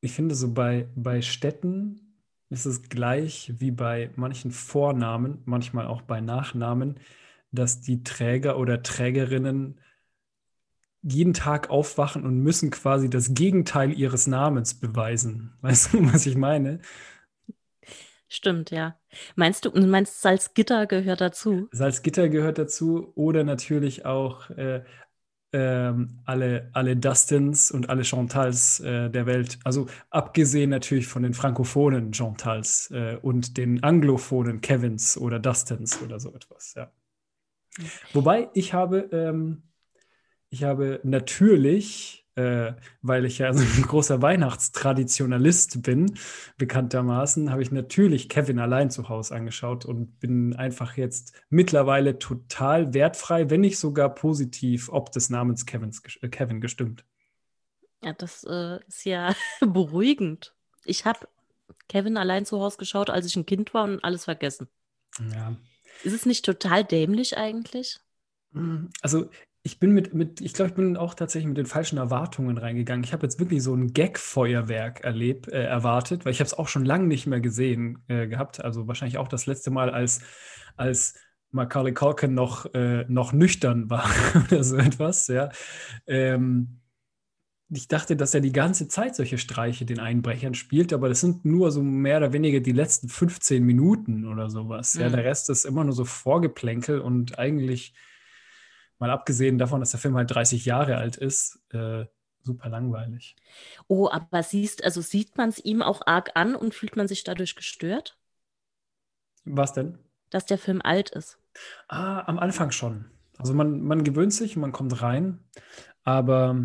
ich finde so bei, bei Städten ist es gleich wie bei manchen Vornamen, manchmal auch bei Nachnamen, dass die Träger oder Trägerinnen jeden Tag aufwachen und müssen quasi das Gegenteil ihres Namens beweisen. Weißt du, was ich meine? Stimmt, ja. Meinst du, meinst Salzgitter gehört dazu? Salzgitter gehört dazu oder natürlich auch äh, ähm, alle, alle Dustins und alle Chantals äh, der Welt. Also abgesehen natürlich von den frankophonen Chantals äh, und den anglophonen Kevins oder Dustins oder so etwas, ja. Wobei ich habe, ähm, ich habe natürlich äh, weil ich ja so ein großer Weihnachtstraditionalist bin, bekanntermaßen, habe ich natürlich Kevin allein zu Hause angeschaut und bin einfach jetzt mittlerweile total wertfrei, wenn nicht sogar positiv, ob des Namens Kevins, äh, Kevin gestimmt. Ja, das äh, ist ja beruhigend. Ich habe Kevin allein zu Hause geschaut, als ich ein Kind war und alles vergessen. Ja. Ist es nicht total dämlich eigentlich? Also ich bin mit, mit ich glaube, ich bin auch tatsächlich mit den falschen Erwartungen reingegangen. Ich habe jetzt wirklich so ein Gag-Feuerwerk erlebt, äh, erwartet, weil ich habe es auch schon lange nicht mehr gesehen äh, gehabt. Also wahrscheinlich auch das letzte Mal, als, als Macaulay Culkin noch, äh, noch nüchtern war oder so etwas, ja. Ähm, ich dachte, dass er die ganze Zeit solche Streiche den Einbrechern spielt, aber das sind nur so mehr oder weniger die letzten 15 Minuten oder sowas. Mhm. Ja, der Rest ist immer nur so Vorgeplänkel und eigentlich mal abgesehen davon, dass der Film halt 30 Jahre alt ist, äh, super langweilig. Oh, aber siehst, also sieht man es ihm auch arg an und fühlt man sich dadurch gestört? Was denn? Dass der Film alt ist. Ah, am Anfang schon. Also man, man gewöhnt sich, man kommt rein, aber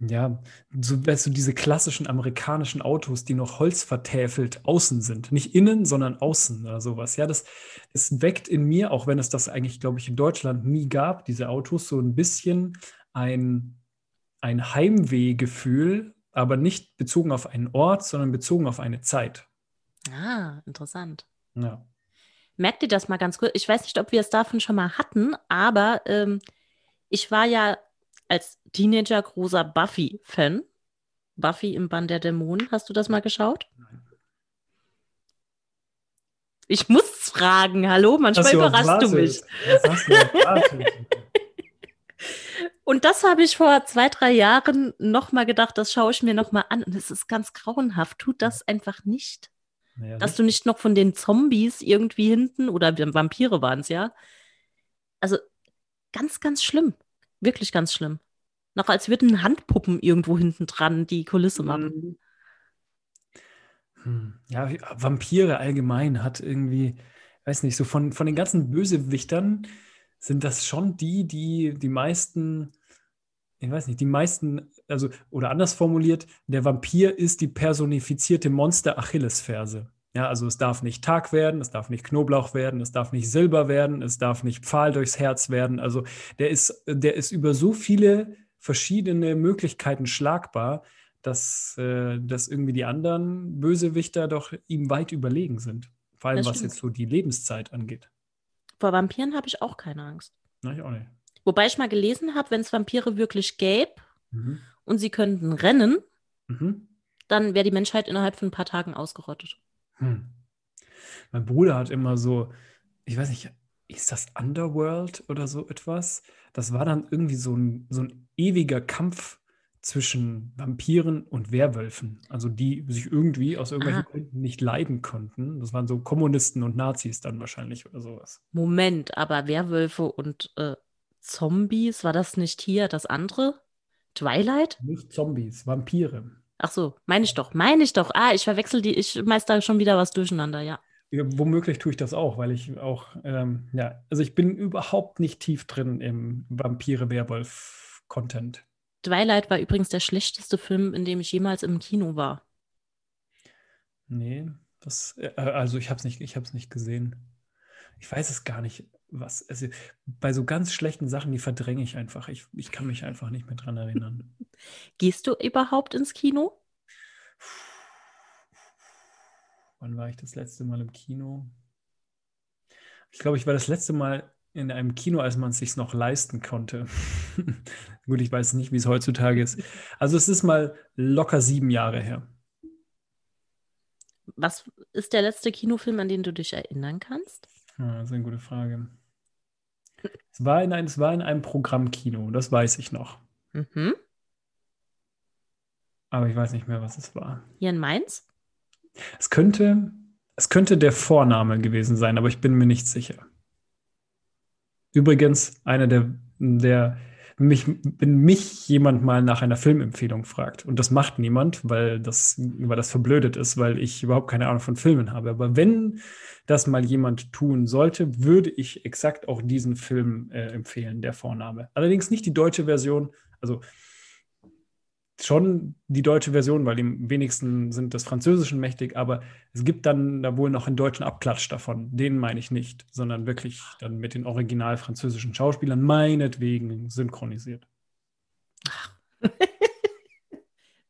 ja, so weißt du, diese klassischen amerikanischen Autos, die noch holzvertäfelt außen sind. Nicht innen, sondern außen oder sowas. Ja, das, das weckt in mir, auch wenn es das eigentlich, glaube ich, in Deutschland nie gab, diese Autos, so ein bisschen ein, ein Heimwehgefühl, aber nicht bezogen auf einen Ort, sondern bezogen auf eine Zeit. Ah, interessant. Ja. Merkt ihr das mal ganz kurz? Ich weiß nicht, ob wir es davon schon mal hatten, aber ähm, ich war ja als Teenager großer Buffy-Fan. Buffy im Band der Dämonen. Hast du das mal geschaut? Nein. Ich muss fragen, hallo, manchmal du überraschst du mich. Du Und das habe ich vor zwei, drei Jahren nochmal gedacht, das schaue ich mir nochmal an. Und es ist ganz grauenhaft. Tut das einfach nicht. Naja, Dass du nicht noch von den Zombies irgendwie hinten, oder Vampire waren es ja. Also ganz, ganz schlimm. Wirklich ganz schlimm. Noch als würden Handpuppen irgendwo hinten dran die Kulisse machen. Hm. Ja, Vampire allgemein hat irgendwie, weiß nicht, so von, von den ganzen Bösewichtern sind das schon die, die die meisten, ich weiß nicht, die meisten, also, oder anders formuliert, der Vampir ist die personifizierte Monster-Achillesferse. Ja, also es darf nicht Tag werden, es darf nicht Knoblauch werden, es darf nicht Silber werden, es darf nicht Pfahl durchs Herz werden. Also der ist, der ist über so viele verschiedene Möglichkeiten schlagbar, dass, äh, dass irgendwie die anderen Bösewichter doch ihm weit überlegen sind. Vor allem, was jetzt so die Lebenszeit angeht. Vor Vampiren habe ich auch keine Angst. Na, ich auch nicht. Wobei ich mal gelesen habe, wenn es Vampire wirklich gäbe mhm. und sie könnten rennen, mhm. dann wäre die Menschheit innerhalb von ein paar Tagen ausgerottet. Hm. Mein Bruder hat immer so, ich weiß nicht, ist das Underworld oder so etwas? Das war dann irgendwie so ein, so ein ewiger Kampf zwischen Vampiren und Werwölfen. Also die sich irgendwie aus irgendwelchen Aha. Gründen nicht leiden konnten. Das waren so Kommunisten und Nazis dann wahrscheinlich oder sowas. Moment, aber Werwölfe und äh, Zombies, war das nicht hier das andere? Twilight? Nicht Zombies, Vampire. Ach so, meine ich doch, meine ich doch. Ah, ich verwechsel die, ich meister schon wieder was durcheinander, ja. Ja, womöglich tue ich das auch, weil ich auch, ähm, ja, also ich bin überhaupt nicht tief drin im Vampire-Werwolf-Content. Twilight war übrigens der schlechteste Film, in dem ich jemals im Kino war. Nee, das, äh, also ich habe es nicht, nicht gesehen. Ich weiß es gar nicht, was, also bei so ganz schlechten Sachen, die verdränge ich einfach. Ich, ich kann mich einfach nicht mehr dran erinnern. Gehst du überhaupt ins Kino? Wann war ich das letzte Mal im Kino? Ich glaube, ich war das letzte Mal in einem Kino, als man es sich noch leisten konnte. Gut, ich weiß nicht, wie es heutzutage ist. Also es ist mal locker sieben Jahre her. Was ist der letzte Kinofilm, an den du dich erinnern kannst? Ja, das ist eine gute Frage. Es war in, ein, es war in einem Programmkino, das weiß ich noch. Mhm. Aber ich weiß nicht mehr, was es war. Hier in Mainz? Es könnte, es könnte der Vorname gewesen sein, aber ich bin mir nicht sicher. Übrigens, einer der, der mich, wenn mich jemand mal nach einer Filmempfehlung fragt, und das macht niemand, weil das, weil das verblödet ist, weil ich überhaupt keine Ahnung von Filmen habe. Aber wenn das mal jemand tun sollte, würde ich exakt auch diesen Film äh, empfehlen, der Vorname. Allerdings nicht die deutsche Version, also schon die deutsche Version, weil die wenigsten sind des Französischen mächtig, aber es gibt dann da wohl noch einen deutschen Abklatsch davon. Den meine ich nicht, sondern wirklich dann mit den original französischen Schauspielern meinetwegen synchronisiert.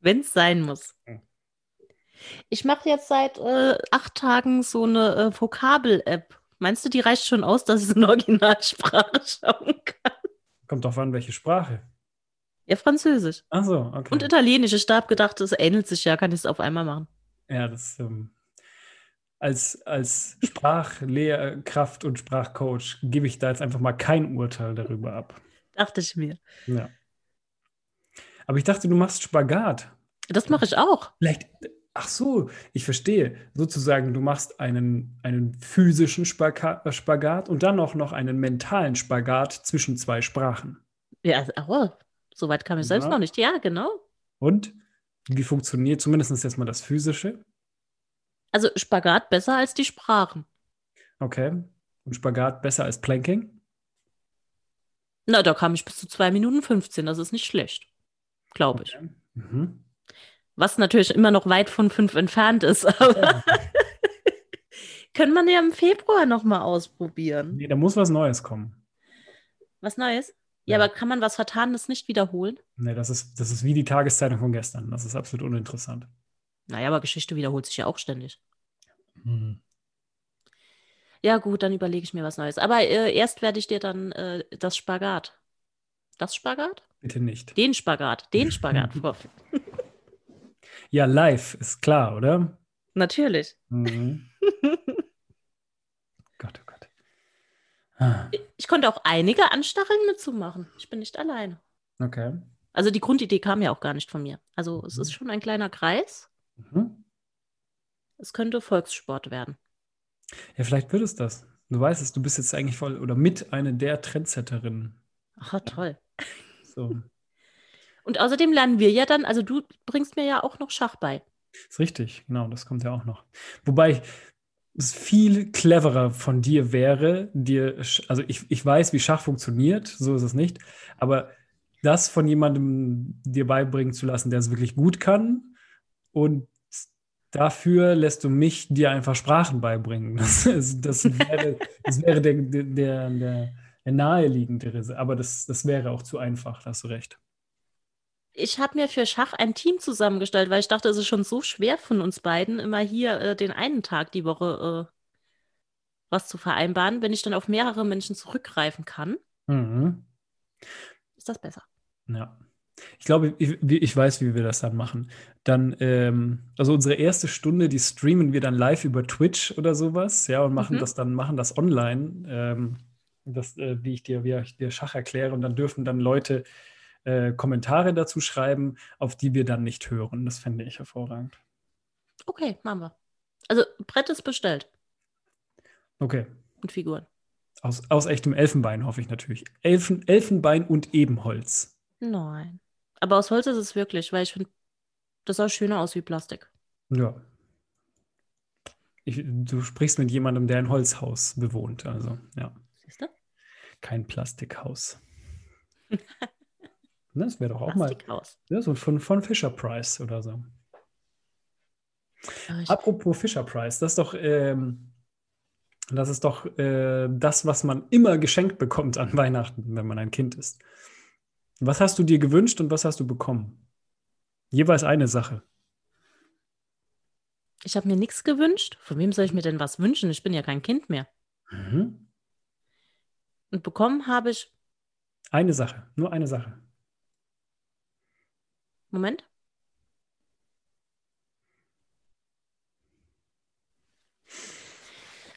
Wenn es sein muss. Ich mache jetzt seit äh, acht Tagen so eine äh, Vokabel-App. Meinst du, die reicht schon aus, dass ich es in Originalsprache schauen kann? Kommt doch an, welche Sprache. Ja, Französisch. Ach so, okay. Und Italienisch. Ich habe gedacht, das ähnelt sich ja, kann ich es auf einmal machen. Ja, das ähm, als, als Sprachlehrkraft und Sprachcoach gebe ich da jetzt einfach mal kein Urteil darüber ab. Dachte ich mir. Ja. Aber ich dachte, du machst Spagat. Das mache ich auch. Vielleicht, ach so, ich verstehe. Sozusagen, du machst einen, einen physischen Spagat und dann auch noch einen mentalen Spagat zwischen zwei Sprachen. Ja, oh, Soweit kam ich ja. selbst noch nicht. Ja, genau. Und wie funktioniert zumindest jetzt mal das Physische? Also Spagat besser als die Sprachen. Okay. Und Spagat besser als Planking? Na, da kam ich bis zu 2 Minuten 15. Das ist nicht schlecht. Glaube ich. Okay. Mhm. Was natürlich immer noch weit von 5 entfernt ist. Aber ja. können wir ja im Februar nochmal ausprobieren. Nee, da muss was Neues kommen. Was Neues? Ja, aber kann man was Vertanes nicht wiederholen? Nee, das ist, das ist wie die Tageszeitung von gestern. Das ist absolut uninteressant. Naja, aber Geschichte wiederholt sich ja auch ständig. Hm. Ja, gut, dann überlege ich mir was Neues. Aber äh, erst werde ich dir dann äh, das Spagat. Das Spagat? Bitte nicht. Den Spagat. Den Spagat vorführen. ja, live ist klar, oder? Natürlich. Mhm. Ich konnte auch einige anstacheln mitzumachen. Ich bin nicht alleine. Okay. Also die Grundidee kam ja auch gar nicht von mir. Also es ist mhm. schon ein kleiner Kreis. Mhm. Es könnte Volkssport werden. Ja, vielleicht wird es das. Du weißt es, du bist jetzt eigentlich voll oder mit einer der Trendsetterinnen. Ach, toll. So. Und außerdem lernen wir ja dann, also du bringst mir ja auch noch Schach bei. Ist richtig, genau, das kommt ja auch noch. Wobei, es viel cleverer von dir wäre, dir, also ich, ich weiß, wie Schach funktioniert, so ist es nicht, aber das von jemandem dir beibringen zu lassen, der es wirklich gut kann und dafür lässt du mich dir einfach Sprachen beibringen. Das, das wäre, das wäre der, der, der, der naheliegendere, aber das, das wäre auch zu einfach, da hast du recht ich habe mir für Schach ein Team zusammengestellt, weil ich dachte, es ist schon so schwer von uns beiden, immer hier äh, den einen Tag die Woche äh, was zu vereinbaren. Wenn ich dann auf mehrere Menschen zurückgreifen kann, mhm. ist das besser. Ja. Ich glaube, ich, ich, weiß, wie wir das dann machen. Dann, ähm, also unsere erste Stunde, die streamen wir dann live über Twitch oder sowas, ja, und machen mhm. das dann, machen das online, ähm, das, äh, wie ich dir, wie ich dir Schach erkläre, und dann dürfen dann Leute äh, Kommentare dazu schreiben, auf die wir dann nicht hören. Das fände ich hervorragend. Okay, machen wir. Also Brett ist bestellt. Okay. Und Figuren. Aus, aus echtem Elfenbein hoffe ich natürlich. Elfen, Elfenbein und Ebenholz. Nein. Aber aus Holz ist es wirklich, weil ich finde, das sah schöner aus wie Plastik. Ja. Ich, du sprichst mit jemandem, der ein Holzhaus bewohnt, also ja. Siehst du? Kein Plastikhaus. Ne, das wäre doch auch mal ja, so von, von Fisher Price oder so. Ich Apropos Fisher Price, das ist doch, ähm, das ist doch äh, das, was man immer geschenkt bekommt an Weihnachten, wenn man ein Kind ist. Was hast du dir gewünscht und was hast du bekommen? Jeweils eine Sache. Ich habe mir nichts gewünscht. Von wem soll ich mir denn was wünschen? Ich bin ja kein Kind mehr. Mhm. Und bekommen habe ich. Eine Sache, nur eine Sache. Moment.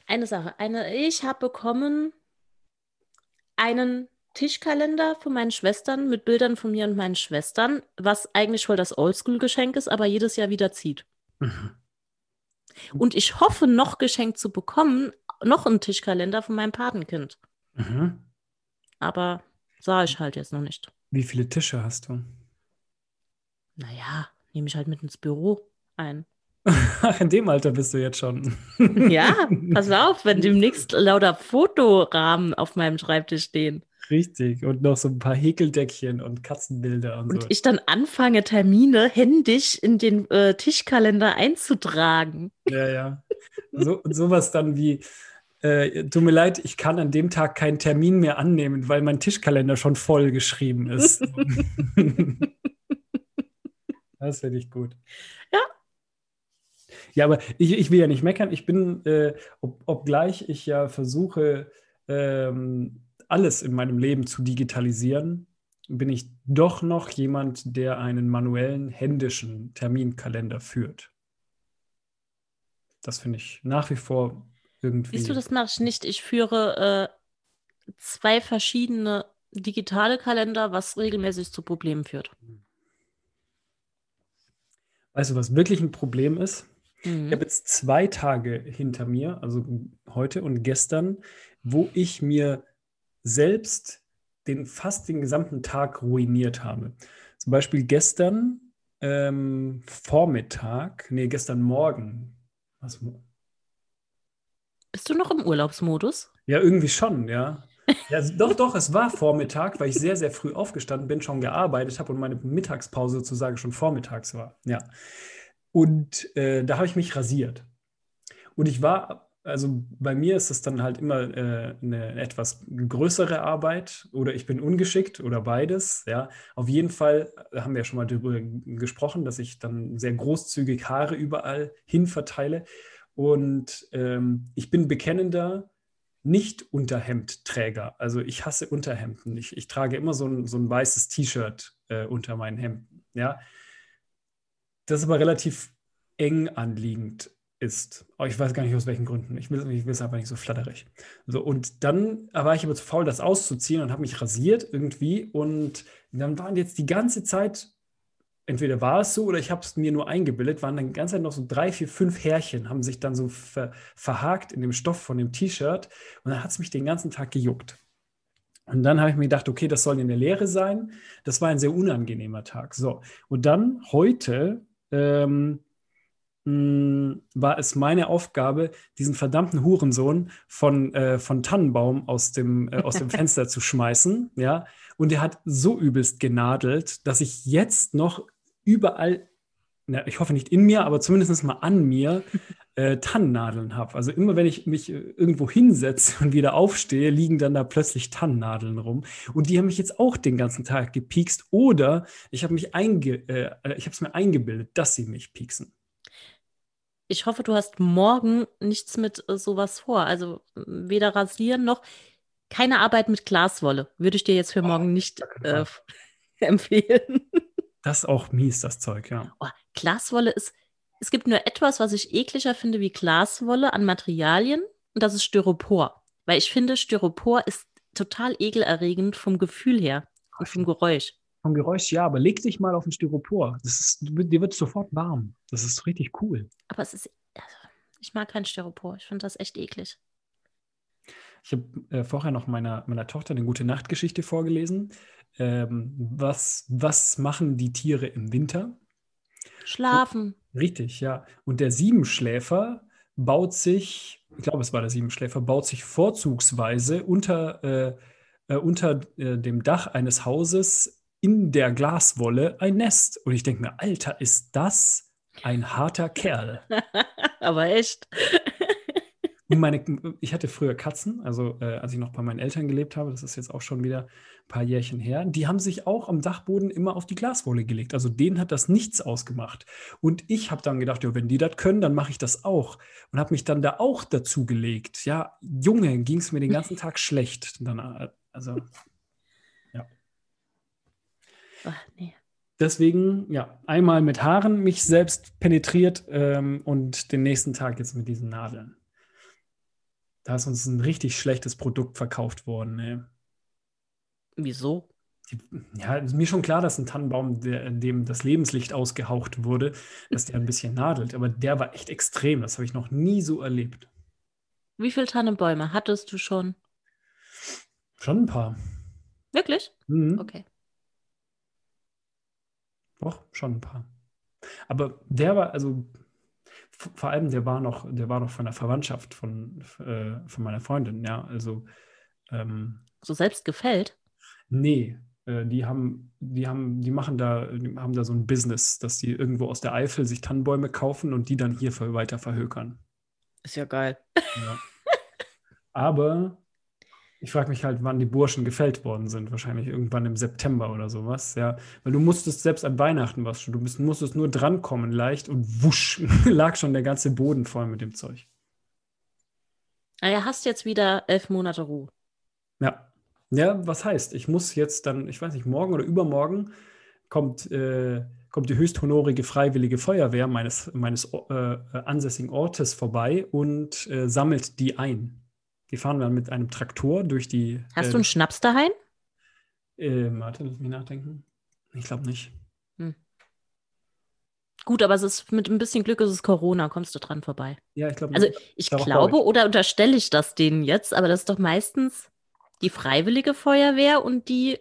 Eine Sache. Eine, ich habe bekommen einen Tischkalender von meinen Schwestern mit Bildern von mir und meinen Schwestern, was eigentlich voll das Oldschool-Geschenk ist, aber jedes Jahr wieder zieht. Mhm. Und ich hoffe, noch geschenkt zu bekommen, noch einen Tischkalender von meinem Patenkind. Mhm. Aber sah ich halt jetzt noch nicht. Wie viele Tische hast du? Naja, nehme ich halt mit ins Büro ein. In dem Alter bist du jetzt schon. ja, pass auf, wenn demnächst lauter Fotorahmen auf meinem Schreibtisch stehen. Richtig. Und noch so ein paar Häkeldeckchen und Katzenbilder und, und so. ich dann anfange, Termine händisch in den äh, Tischkalender einzutragen. Ja, ja. So, sowas dann wie, äh, tut mir leid, ich kann an dem Tag keinen Termin mehr annehmen, weil mein Tischkalender schon voll geschrieben ist. Das finde ich gut. Ja. Ja, aber ich, ich will ja nicht meckern. Ich bin, äh, ob, obgleich ich ja versuche, ähm, alles in meinem Leben zu digitalisieren, bin ich doch noch jemand, der einen manuellen, händischen Terminkalender führt. Das finde ich nach wie vor irgendwie. Siehst du, das mache ich nicht. Ich führe äh, zwei verschiedene digitale Kalender, was regelmäßig zu Problemen führt. Weißt du, was wirklich ein Problem ist? Mhm. Ich habe jetzt zwei Tage hinter mir, also heute und gestern, wo ich mir selbst den fast den gesamten Tag ruiniert habe. Zum Beispiel gestern ähm, Vormittag, nee, gestern Morgen. Was? Bist du noch im Urlaubsmodus? Ja, irgendwie schon, ja. Ja doch, doch, es war Vormittag, weil ich sehr, sehr früh aufgestanden bin, schon gearbeitet habe und meine Mittagspause sozusagen schon vormittags war. Ja. Und äh, da habe ich mich rasiert. Und ich war also bei mir ist es dann halt immer äh, eine etwas größere Arbeit oder ich bin ungeschickt oder beides. Ja, auf jeden Fall äh, haben wir ja schon mal darüber gesprochen, dass ich dann sehr großzügig Haare überall hin verteile. Und ähm, ich bin bekennender Nicht-Unterhemdträger. Also ich hasse Unterhemden. Ich, ich trage immer so ein, so ein weißes T-Shirt äh, unter meinen Hemden. Ja, das aber relativ eng anliegend ist. Oh, ich weiß gar nicht aus welchen Gründen. Ich will, ich will es einfach nicht so flatterig. So, und dann war ich aber zu faul, das auszuziehen und habe mich rasiert irgendwie. Und dann waren jetzt die ganze Zeit, entweder war es so oder ich habe es mir nur eingebildet, waren dann die ganze Zeit noch so drei, vier, fünf Härchen, haben sich dann so ver, verhakt in dem Stoff von dem T-Shirt. Und dann hat es mich den ganzen Tag gejuckt. Und dann habe ich mir gedacht, okay, das soll in der Lehre sein. Das war ein sehr unangenehmer Tag. So, und dann heute ähm, hm, war es meine Aufgabe, diesen verdammten Hurensohn von, äh, von Tannenbaum aus dem, äh, aus dem Fenster zu schmeißen. Ja? Und er hat so übelst genadelt, dass ich jetzt noch überall, na, ich hoffe nicht in mir, aber zumindest mal an mir, äh, Tannennadeln habe. Also immer wenn ich mich äh, irgendwo hinsetze und wieder aufstehe, liegen dann da plötzlich Tannennadeln rum. Und die haben mich jetzt auch den ganzen Tag gepiekst. Oder ich habe mich einge, äh, äh ich habe es mir eingebildet, dass sie mich pieksen ich hoffe, du hast morgen nichts mit äh, sowas vor. Also weder rasieren noch keine Arbeit mit Glaswolle. Würde ich dir jetzt für oh, morgen nicht äh, empfehlen. Das ist auch mies, das Zeug, ja. Oh, Glaswolle ist, es gibt nur etwas, was ich ekliger finde wie Glaswolle an Materialien und das ist Styropor. Weil ich finde, Styropor ist total ekelerregend vom Gefühl her und vom Geräusch. Vom Geräusch ja, aber leg dich mal auf ein Styropor. Das ist, dir wird sofort warm. Das ist richtig cool. Aber es ist, also, ich mag kein Styropor. Ich finde das echt eklig. Ich habe äh, vorher noch meiner, meiner Tochter eine gute Nachtgeschichte vorgelesen. Ähm, was, was machen die Tiere im Winter? Schlafen. Richtig, ja. Und der Siebenschläfer baut sich, ich glaube, es war der Siebenschläfer, baut sich vorzugsweise unter, äh, äh, unter äh, dem Dach eines Hauses in der Glaswolle ein Nest. Und ich denke mir, Alter, ist das ein harter Kerl. Aber echt. Und meine, ich hatte früher Katzen, also äh, als ich noch bei meinen Eltern gelebt habe, das ist jetzt auch schon wieder ein paar Jährchen her, die haben sich auch am Dachboden immer auf die Glaswolle gelegt. Also denen hat das nichts ausgemacht. Und ich habe dann gedacht, ja, wenn die das können, dann mache ich das auch. Und habe mich dann da auch dazu gelegt. Ja, Junge, ging es mir den ganzen Tag schlecht. Dann, äh, also, ja. Ach, nee. Deswegen, ja, einmal mit Haaren mich selbst penetriert ähm, und den nächsten Tag jetzt mit diesen Nadeln. Da ist uns ein richtig schlechtes Produkt verkauft worden. Ey. Wieso? Ja, ist mir schon klar, dass ein Tannenbaum, der, dem das Lebenslicht ausgehaucht wurde, dass der ein bisschen nadelt. Aber der war echt extrem. Das habe ich noch nie so erlebt. Wie viele Tannenbäume hattest du schon? Schon ein paar. Wirklich? Mhm. Okay. Doch, schon ein paar. Aber der war, also vor allem, der war noch, der war noch von der Verwandtschaft von, äh, von meiner Freundin, ja. Also ähm, so selbst gefällt? Nee, äh, die haben, die haben, die machen da, die haben da so ein Business, dass die irgendwo aus der Eifel sich Tannenbäume kaufen und die dann hier weiter verhökern. Ist ja geil. Ja. Aber ich frage mich halt, wann die Burschen gefällt worden sind. Wahrscheinlich irgendwann im September oder sowas, ja. Weil du musstest selbst an Weihnachten was schon. Du bist, musstest nur drankommen leicht und wusch, lag schon der ganze Boden voll mit dem Zeug. Ah ja, hast jetzt wieder elf Monate Ruhe. Ja. Ja, was heißt? Ich muss jetzt dann, ich weiß nicht, morgen oder übermorgen kommt, äh, kommt die höchsthonорige Freiwillige Feuerwehr meines, meines äh, ansässigen Ortes vorbei und äh, sammelt die ein. Die fahren dann mit einem Traktor durch die. Hast äh, du einen Schnaps daheim? Äh, warte, lass mich nachdenken. Ich glaube nicht. Hm. Gut, aber es ist mit ein bisschen Glück ist es Corona, kommst du dran vorbei. Ja, ich glaube. Also ich glaube ich. oder unterstelle ich das denen jetzt, aber das ist doch meistens die freiwillige Feuerwehr und die.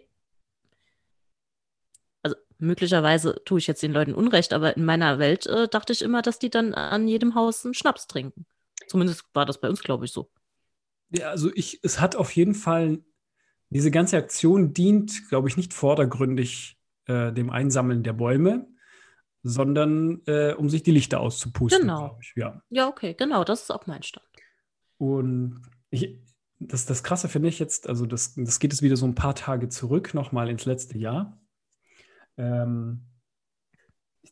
Also möglicherweise tue ich jetzt den Leuten Unrecht, aber in meiner Welt äh, dachte ich immer, dass die dann an jedem Haus einen Schnaps trinken. Zumindest war das bei uns, glaube ich, so. Ja, also ich, es hat auf jeden Fall, diese ganze Aktion dient, glaube ich, nicht vordergründig äh, dem Einsammeln der Bäume, sondern äh, um sich die Lichter auszupusten. Genau. Ja. ja, okay, genau, das ist auch mein Stand. Und ich, das, das Krasse finde ich jetzt, also das, das geht jetzt wieder so ein paar Tage zurück, nochmal ins letzte Jahr. Ähm,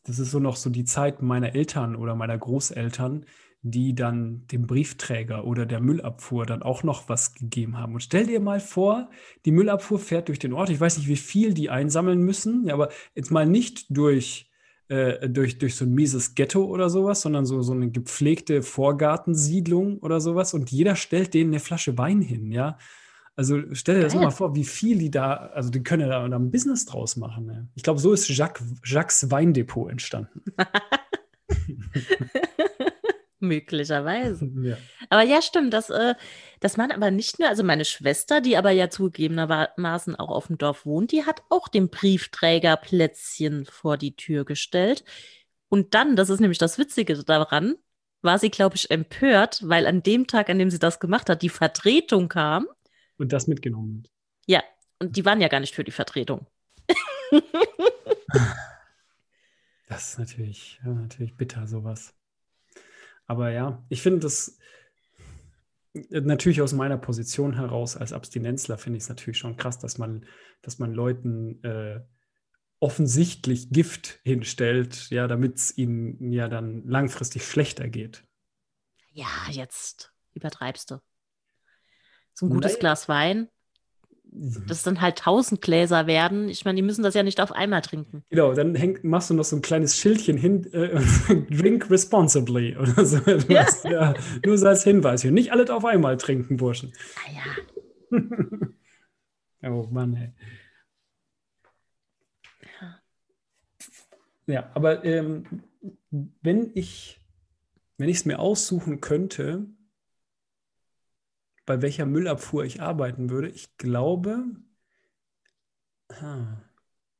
das ist so noch so die Zeit meiner Eltern oder meiner Großeltern, die dann dem Briefträger oder der Müllabfuhr dann auch noch was gegeben haben. Und stell dir mal vor, die Müllabfuhr fährt durch den Ort. Ich weiß nicht, wie viel die einsammeln müssen, aber jetzt mal nicht durch, äh, durch, durch so ein mieses Ghetto oder sowas, sondern so, so eine gepflegte Vorgartensiedlung oder sowas. Und jeder stellt denen eine Flasche Wein hin, ja. Also stell dir das mal vor, wie viel die da, also die können ja da ein Business draus machen. Ne? Ich glaube, so ist Jacques, Jacques Weindepot entstanden. Möglicherweise. Ja. Aber ja, stimmt. Das, äh, das man aber nicht nur, also meine Schwester, die aber ja zugegebenermaßen auch auf dem Dorf wohnt, die hat auch dem Briefträger Plätzchen vor die Tür gestellt. Und dann, das ist nämlich das Witzige daran, war sie, glaube ich, empört, weil an dem Tag, an dem sie das gemacht hat, die Vertretung kam. Und das mitgenommen hat. Ja, und die waren ja gar nicht für die Vertretung. das ist natürlich, ja, natürlich bitter, sowas. Aber ja, ich finde das natürlich aus meiner Position heraus als Abstinenzler finde ich es natürlich schon krass, dass man, dass man Leuten äh, offensichtlich Gift hinstellt, ja, damit es ihnen ja dann langfristig schlechter geht. Ja, jetzt übertreibst du. So ein gutes Nein. Glas Wein. Das dann halt tausend Gläser werden. Ich meine, die müssen das ja nicht auf einmal trinken. Genau, dann häng, machst du noch so ein kleines Schildchen hin, äh, drink responsibly oder so. Ja. ja. nur so als Hinweis hier. Nicht alles auf einmal trinken, Burschen. Ah ja. oh Mann, ey. Ja, ja aber ähm, wenn ich, wenn ich es mir aussuchen könnte, bei welcher Müllabfuhr ich arbeiten würde. Ich glaube,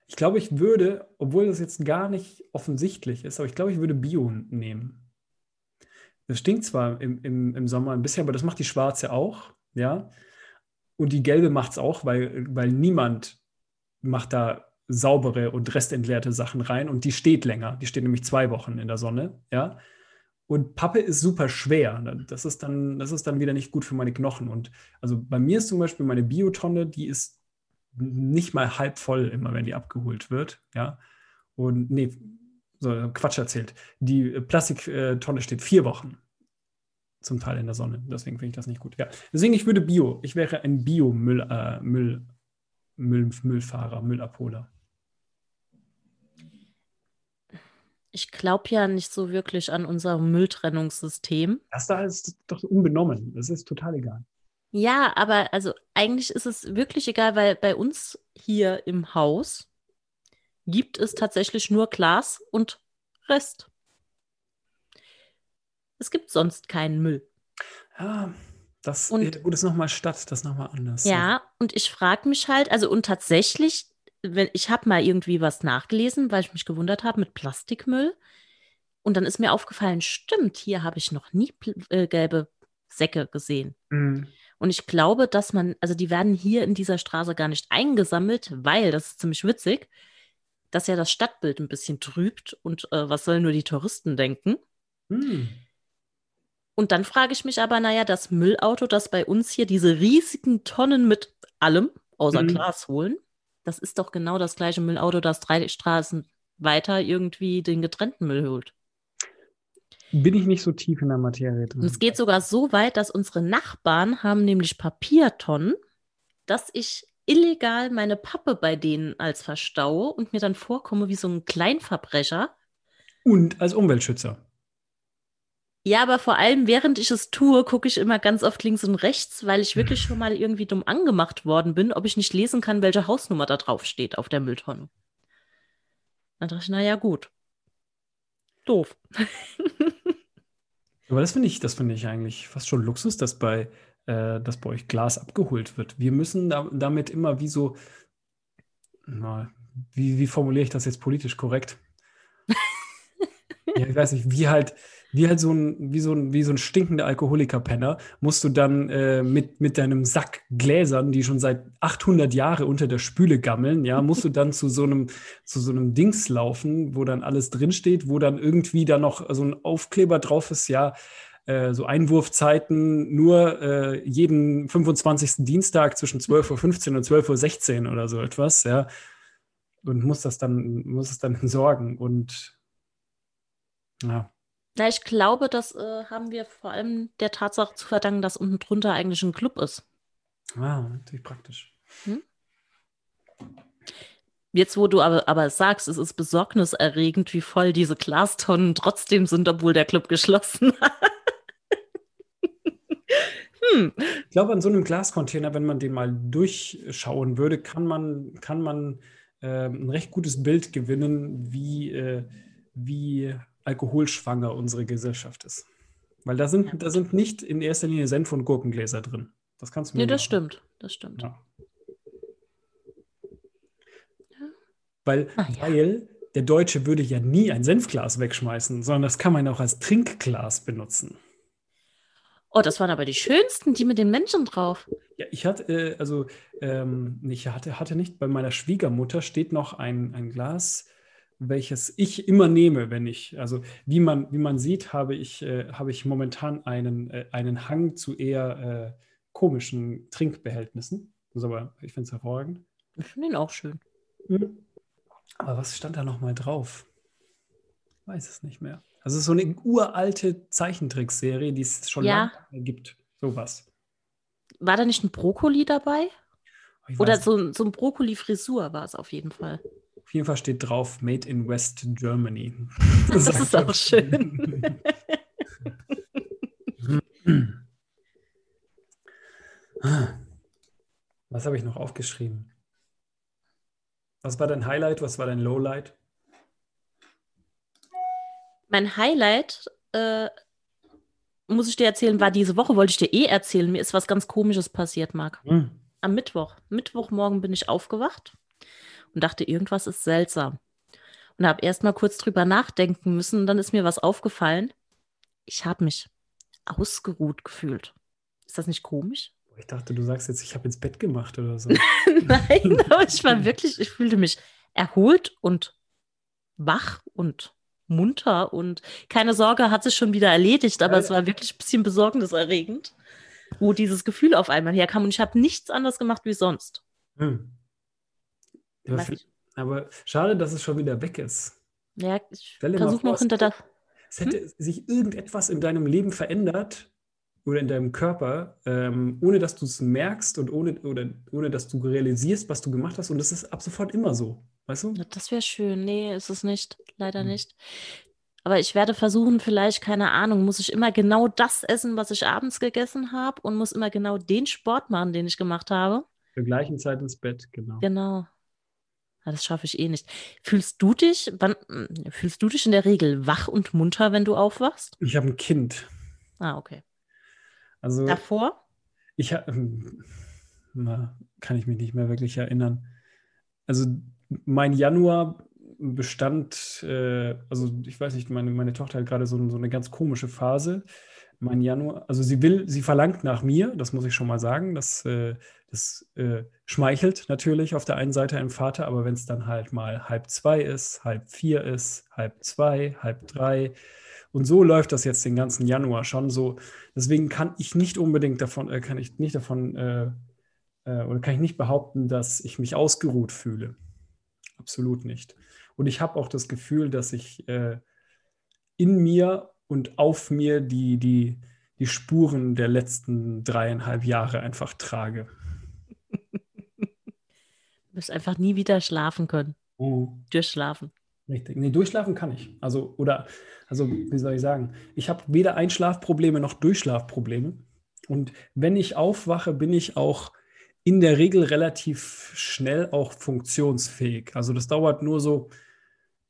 ich glaube, ich würde, obwohl das jetzt gar nicht offensichtlich ist, aber ich glaube, ich würde Bio nehmen. Das stinkt zwar im, im, im Sommer ein bisschen, aber das macht die schwarze auch, ja. Und die gelbe macht es auch, weil, weil niemand macht da saubere und restentleerte Sachen rein und die steht länger. Die steht nämlich zwei Wochen in der Sonne, ja. Und Pappe ist super schwer. Das ist, dann, das ist dann wieder nicht gut für meine Knochen. Und also bei mir ist zum Beispiel meine Biotonne, die ist nicht mal halb voll, immer wenn die abgeholt wird. Ja. Und nee, so Quatsch erzählt. Die Plastiktonne steht vier Wochen zum Teil in der Sonne. Deswegen finde ich das nicht gut. Ja. Deswegen, ich würde Bio. Ich wäre ein Bio-Müll, äh, Müll, Müll, Müllabholer. Ich glaube ja nicht so wirklich an unser Mülltrennungssystem. Das da ist doch unbenommen. Das ist total egal. Ja, aber also eigentlich ist es wirklich egal, weil bei uns hier im Haus gibt es tatsächlich nur Glas und Rest. Es gibt sonst keinen Müll. Ja, das und, gut ist nochmal Stadt, das nochmal anders. Ja, und ich frage mich halt, also und tatsächlich, wenn, ich habe mal irgendwie was nachgelesen, weil ich mich gewundert habe mit Plastikmüll. Und dann ist mir aufgefallen, stimmt, hier habe ich noch nie äh, gelbe Säcke gesehen. Mhm. Und ich glaube, dass man, also die werden hier in dieser Straße gar nicht eingesammelt, weil, das ist ziemlich witzig, dass ja das Stadtbild ein bisschen trübt und äh, was sollen nur die Touristen denken. Mhm. Und dann frage ich mich aber, naja, das Müllauto, das bei uns hier diese riesigen Tonnen mit allem außer mhm. Glas holen, das ist doch genau das gleiche Müllauto, das drei Straßen weiter irgendwie den getrennten Müll holt. Bin ich nicht so tief in der Materie drin. Und es geht sogar so weit, dass unsere Nachbarn haben nämlich Papiertonnen, dass ich illegal meine Pappe bei denen als verstaue und mir dann vorkomme wie so ein Kleinverbrecher. Und als Umweltschützer. Ja, aber vor allem, während ich es tue, gucke ich immer ganz oft links und rechts, weil ich wirklich schon mal irgendwie dumm angemacht worden bin, ob ich nicht lesen kann, welche Hausnummer da drauf steht auf der Mülltonne. Dann dachte ich, naja, gut. Doof. aber das finde ich, das finde ich eigentlich fast schon Luxus, dass bei, äh, dass bei euch Glas abgeholt wird. Wir müssen da, damit immer wie so, na, wie, wie formuliere ich das jetzt politisch korrekt? ja, ich weiß nicht, wie halt wie halt so ein, wie so ein, wie so ein stinkender Alkoholikerpenner, musst du dann äh, mit, mit deinem Sack Gläsern, die schon seit 800 Jahren unter der Spüle gammeln, ja, musst du dann zu so einem, zu so einem Dings laufen, wo dann alles drinsteht, wo dann irgendwie da noch so ein Aufkleber drauf ist, ja, äh, so Einwurfzeiten nur äh, jeden 25. Dienstag zwischen 12.15 Uhr und 12.16 Uhr oder so etwas, ja. Und muss das dann, muss es dann entsorgen. Und ja. Na, ich glaube, das äh, haben wir vor allem der Tatsache zu verdanken, dass unten drunter eigentlich ein Club ist. Ah, natürlich praktisch. Hm? Jetzt, wo du aber, aber sagst, es ist besorgniserregend, wie voll diese Glastonnen trotzdem sind, obwohl der Club geschlossen hat. hm. Ich glaube, an so einem Glascontainer, wenn man den mal durchschauen würde, kann man, kann man äh, ein recht gutes Bild gewinnen, wie, äh, wie alkoholschwanger unsere Gesellschaft ist. Weil da sind, ja. da sind nicht in erster Linie Senf- und Gurkengläser drin. Das kannst du mir Nee, das machen. stimmt. Das stimmt. Ja. Weil, ah, ja. weil der Deutsche würde ja nie ein Senfglas wegschmeißen, sondern das kann man auch als Trinkglas benutzen. Oh, das waren aber die schönsten, die mit den Menschen drauf. Ja, ich hatte, äh, also, ähm, ich hatte, hatte nicht, bei meiner Schwiegermutter steht noch ein, ein Glas welches ich immer nehme, wenn ich, also wie man, wie man sieht, habe ich, äh, habe ich momentan einen, äh, einen Hang zu eher äh, komischen Trinkbehältnissen. Das aber, ich finde es hervorragend. Ich finde ihn auch schön. Mhm. Aber was stand da nochmal drauf? Weiß es nicht mehr. Also ist so eine uralte Zeichentrickserie, die es schon ja. lange gibt. Sowas. War da nicht ein Brokkoli dabei? Oder so, so ein Brokkoli-Frisur war es auf jeden Fall. Auf jeden Fall steht drauf Made in West Germany. Das, das ist auch schön. Was habe ich noch aufgeschrieben? Was war dein Highlight? Was war dein Lowlight? Mein Highlight, äh, muss ich dir erzählen, war diese Woche, wollte ich dir eh erzählen. Mir ist was ganz Komisches passiert, Marc. Hm. Am Mittwoch. Mittwochmorgen bin ich aufgewacht und dachte, irgendwas ist seltsam. Und habe erst mal kurz drüber nachdenken müssen und dann ist mir was aufgefallen. Ich habe mich ausgeruht gefühlt. Ist das nicht komisch? Ich dachte, du sagst jetzt, ich habe ins Bett gemacht oder so. Nein, aber ich war wirklich, ich fühlte mich erholt und wach und munter und keine Sorge, hat sich schon wieder erledigt, aber ja, es war wirklich ein bisschen besorgniserregend, wo dieses Gefühl auf einmal herkam und ich habe nichts anderes gemacht wie sonst. Hm. Ja, aber schade, dass es schon wieder weg ist. Ja, ich versuche noch hinter das. Es hätte hm? sich irgendetwas in deinem Leben verändert oder in deinem Körper, ähm, ohne dass du es merkst und ohne, oder, ohne dass du realisierst, was du gemacht hast. Und das ist ab sofort immer so. Weißt du? Das wäre schön. Nee, ist es nicht. Leider hm. nicht. Aber ich werde versuchen, vielleicht, keine Ahnung, muss ich immer genau das essen, was ich abends gegessen habe und muss immer genau den Sport machen, den ich gemacht habe. Zur gleichen Zeit ins Bett, genau. Genau. Ja, das schaffe ich eh nicht. Fühlst du dich, wann, fühlst du dich in der Regel wach und munter, wenn du aufwachst? Ich habe ein Kind. Ah, okay. Also davor? Ich habe, ähm, kann ich mich nicht mehr wirklich erinnern. Also mein Januar bestand, äh, also ich weiß nicht, meine, meine Tochter hat gerade so, so eine ganz komische Phase. Mein Januar, also sie will, sie verlangt nach mir, das muss ich schon mal sagen. Das, äh, das äh, schmeichelt natürlich auf der einen Seite einem Vater, aber wenn es dann halt mal halb zwei ist, halb vier ist, halb zwei, halb drei, und so läuft das jetzt den ganzen Januar schon so. Deswegen kann ich nicht unbedingt davon, äh, kann ich nicht davon oder kann ich nicht behaupten, dass ich mich ausgeruht fühle. Absolut nicht. Und ich habe auch das Gefühl, dass ich in mir und auf mir die, die, die Spuren der letzten dreieinhalb Jahre einfach trage. Du wirst einfach nie wieder schlafen können. Oh. Durchschlafen. Richtig. Nee, durchschlafen kann ich. Also, oder, also, wie soll ich sagen? Ich habe weder Einschlafprobleme noch Durchschlafprobleme. Und wenn ich aufwache, bin ich auch in der Regel relativ schnell auch funktionsfähig. Also das dauert nur so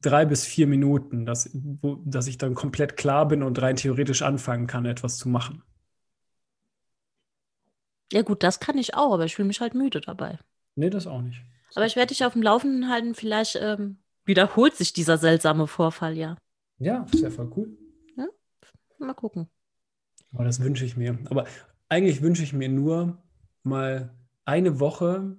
drei bis vier Minuten, dass, wo, dass ich dann komplett klar bin und rein theoretisch anfangen kann, etwas zu machen. Ja gut, das kann ich auch, aber ich fühle mich halt müde dabei. Nee, das auch nicht. Aber ich werde dich auf dem Laufenden halten. Vielleicht ähm, wiederholt sich dieser seltsame Vorfall ja. Ja, ist ja voll cool. Ja, mal gucken. Aber das wünsche ich mir. Aber eigentlich wünsche ich mir nur mal eine Woche,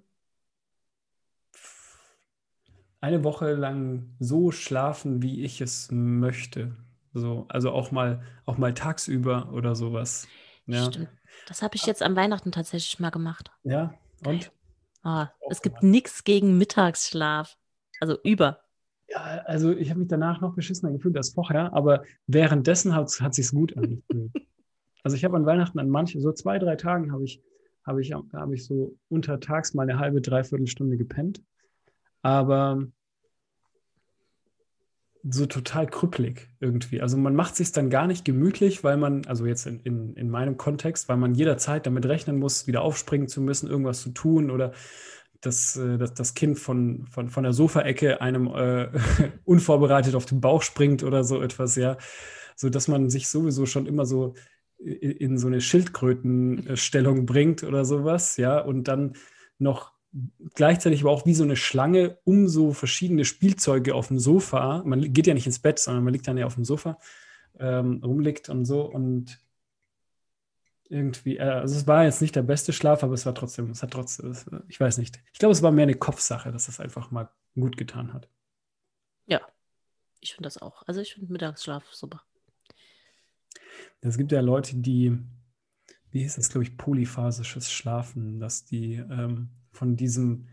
eine Woche lang so schlafen, wie ich es möchte. So, also auch mal, auch mal tagsüber oder sowas. Ja. Stimmt. Das habe ich jetzt an Weihnachten tatsächlich mal gemacht. Ja, und? Ah, es gibt nichts gegen Mittagsschlaf. Also über. Ja, also ich habe mich danach noch beschissener gefühlt als vorher, aber währenddessen hat es sich gut angefühlt. also ich habe an Weihnachten an manchen, so zwei, drei Tagen habe ich, habe ich, habe ich so untertags mal eine halbe, dreiviertel Stunde gepennt. Aber so total krüppelig irgendwie. Also man macht sich dann gar nicht gemütlich, weil man, also jetzt in, in, in meinem Kontext, weil man jederzeit damit rechnen muss, wieder aufspringen zu müssen, irgendwas zu tun oder dass, äh, dass das Kind von, von, von der Sofaecke einem äh, unvorbereitet auf den Bauch springt oder so etwas, ja. So dass man sich sowieso schon immer so in, in so eine Schildkrötenstellung bringt oder sowas, ja, und dann noch gleichzeitig aber auch wie so eine Schlange um so verschiedene Spielzeuge auf dem Sofa. Man geht ja nicht ins Bett, sondern man liegt dann ja auf dem Sofa, ähm, rumliegt und so und irgendwie, äh, also es war jetzt nicht der beste Schlaf, aber es war trotzdem, es hat trotzdem, ich weiß nicht. Ich glaube, es war mehr eine Kopfsache, dass es einfach mal gut getan hat. Ja, ich finde das auch. Also ich finde Mittagsschlaf super. Es gibt ja Leute, die, wie hieß das, glaube ich, polyphasisches Schlafen, dass die ähm, von diesem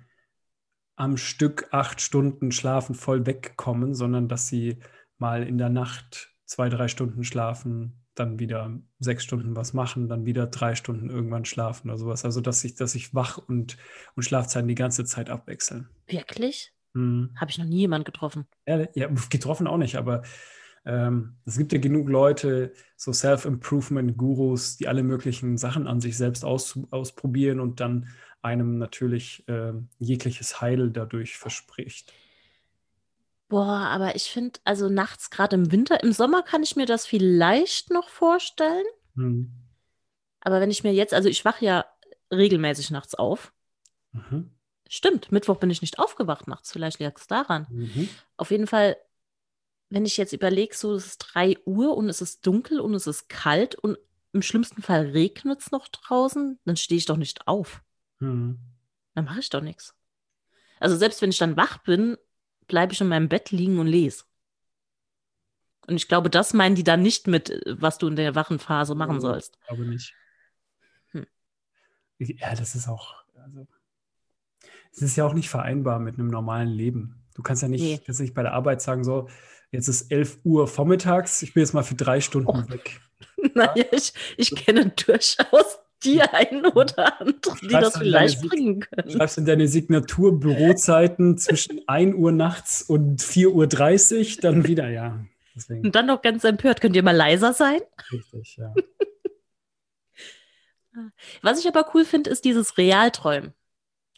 am Stück acht Stunden Schlafen voll wegkommen, sondern dass sie mal in der Nacht zwei, drei Stunden schlafen, dann wieder sechs Stunden was machen, dann wieder drei Stunden irgendwann schlafen oder sowas. Also dass sich, dass sich Wach- und, und Schlafzeiten die ganze Zeit abwechseln. Wirklich? Mhm. Habe ich noch nie jemanden getroffen. Ja, ja, getroffen auch nicht, aber ähm, es gibt ja genug Leute, so Self-Improvement-Gurus, die alle möglichen Sachen an sich selbst aus, ausprobieren und dann einem natürlich äh, jegliches Heil dadurch verspricht. Boah, aber ich finde, also nachts, gerade im Winter, im Sommer kann ich mir das vielleicht noch vorstellen. Hm. Aber wenn ich mir jetzt, also ich wache ja regelmäßig nachts auf. Mhm. Stimmt, Mittwoch bin ich nicht aufgewacht nachts, vielleicht lag es daran. Mhm. Auf jeden Fall, wenn ich jetzt überlege, so es ist 3 Uhr und es ist dunkel und es ist kalt und im schlimmsten Fall regnet es noch draußen, dann stehe ich doch nicht auf. Mhm. Dann mache ich doch nichts. Also selbst wenn ich dann wach bin, bleibe ich in meinem Bett liegen und lese. Und ich glaube, das meinen die dann nicht mit, was du in der wachen Phase machen sollst. Ich glaube nicht. Hm. Ja, das ist auch, also, es ist ja auch nicht vereinbar mit einem normalen Leben. Du kannst ja nicht, nee. kannst nicht bei der Arbeit sagen, so, jetzt ist 11 Uhr vormittags, ich bin jetzt mal für drei Stunden oh. weg. Naja, ich, ich kenne durchaus die einen oder anderen, die das vielleicht bringen können. Schreibst in deine Signatur Bürozeiten zwischen 1 Uhr nachts und 4.30 Uhr, dann wieder, ja. Deswegen. Und dann noch ganz empört, könnt ihr mal leiser sein? Richtig, ja. Was ich aber cool finde, ist dieses Realträumen.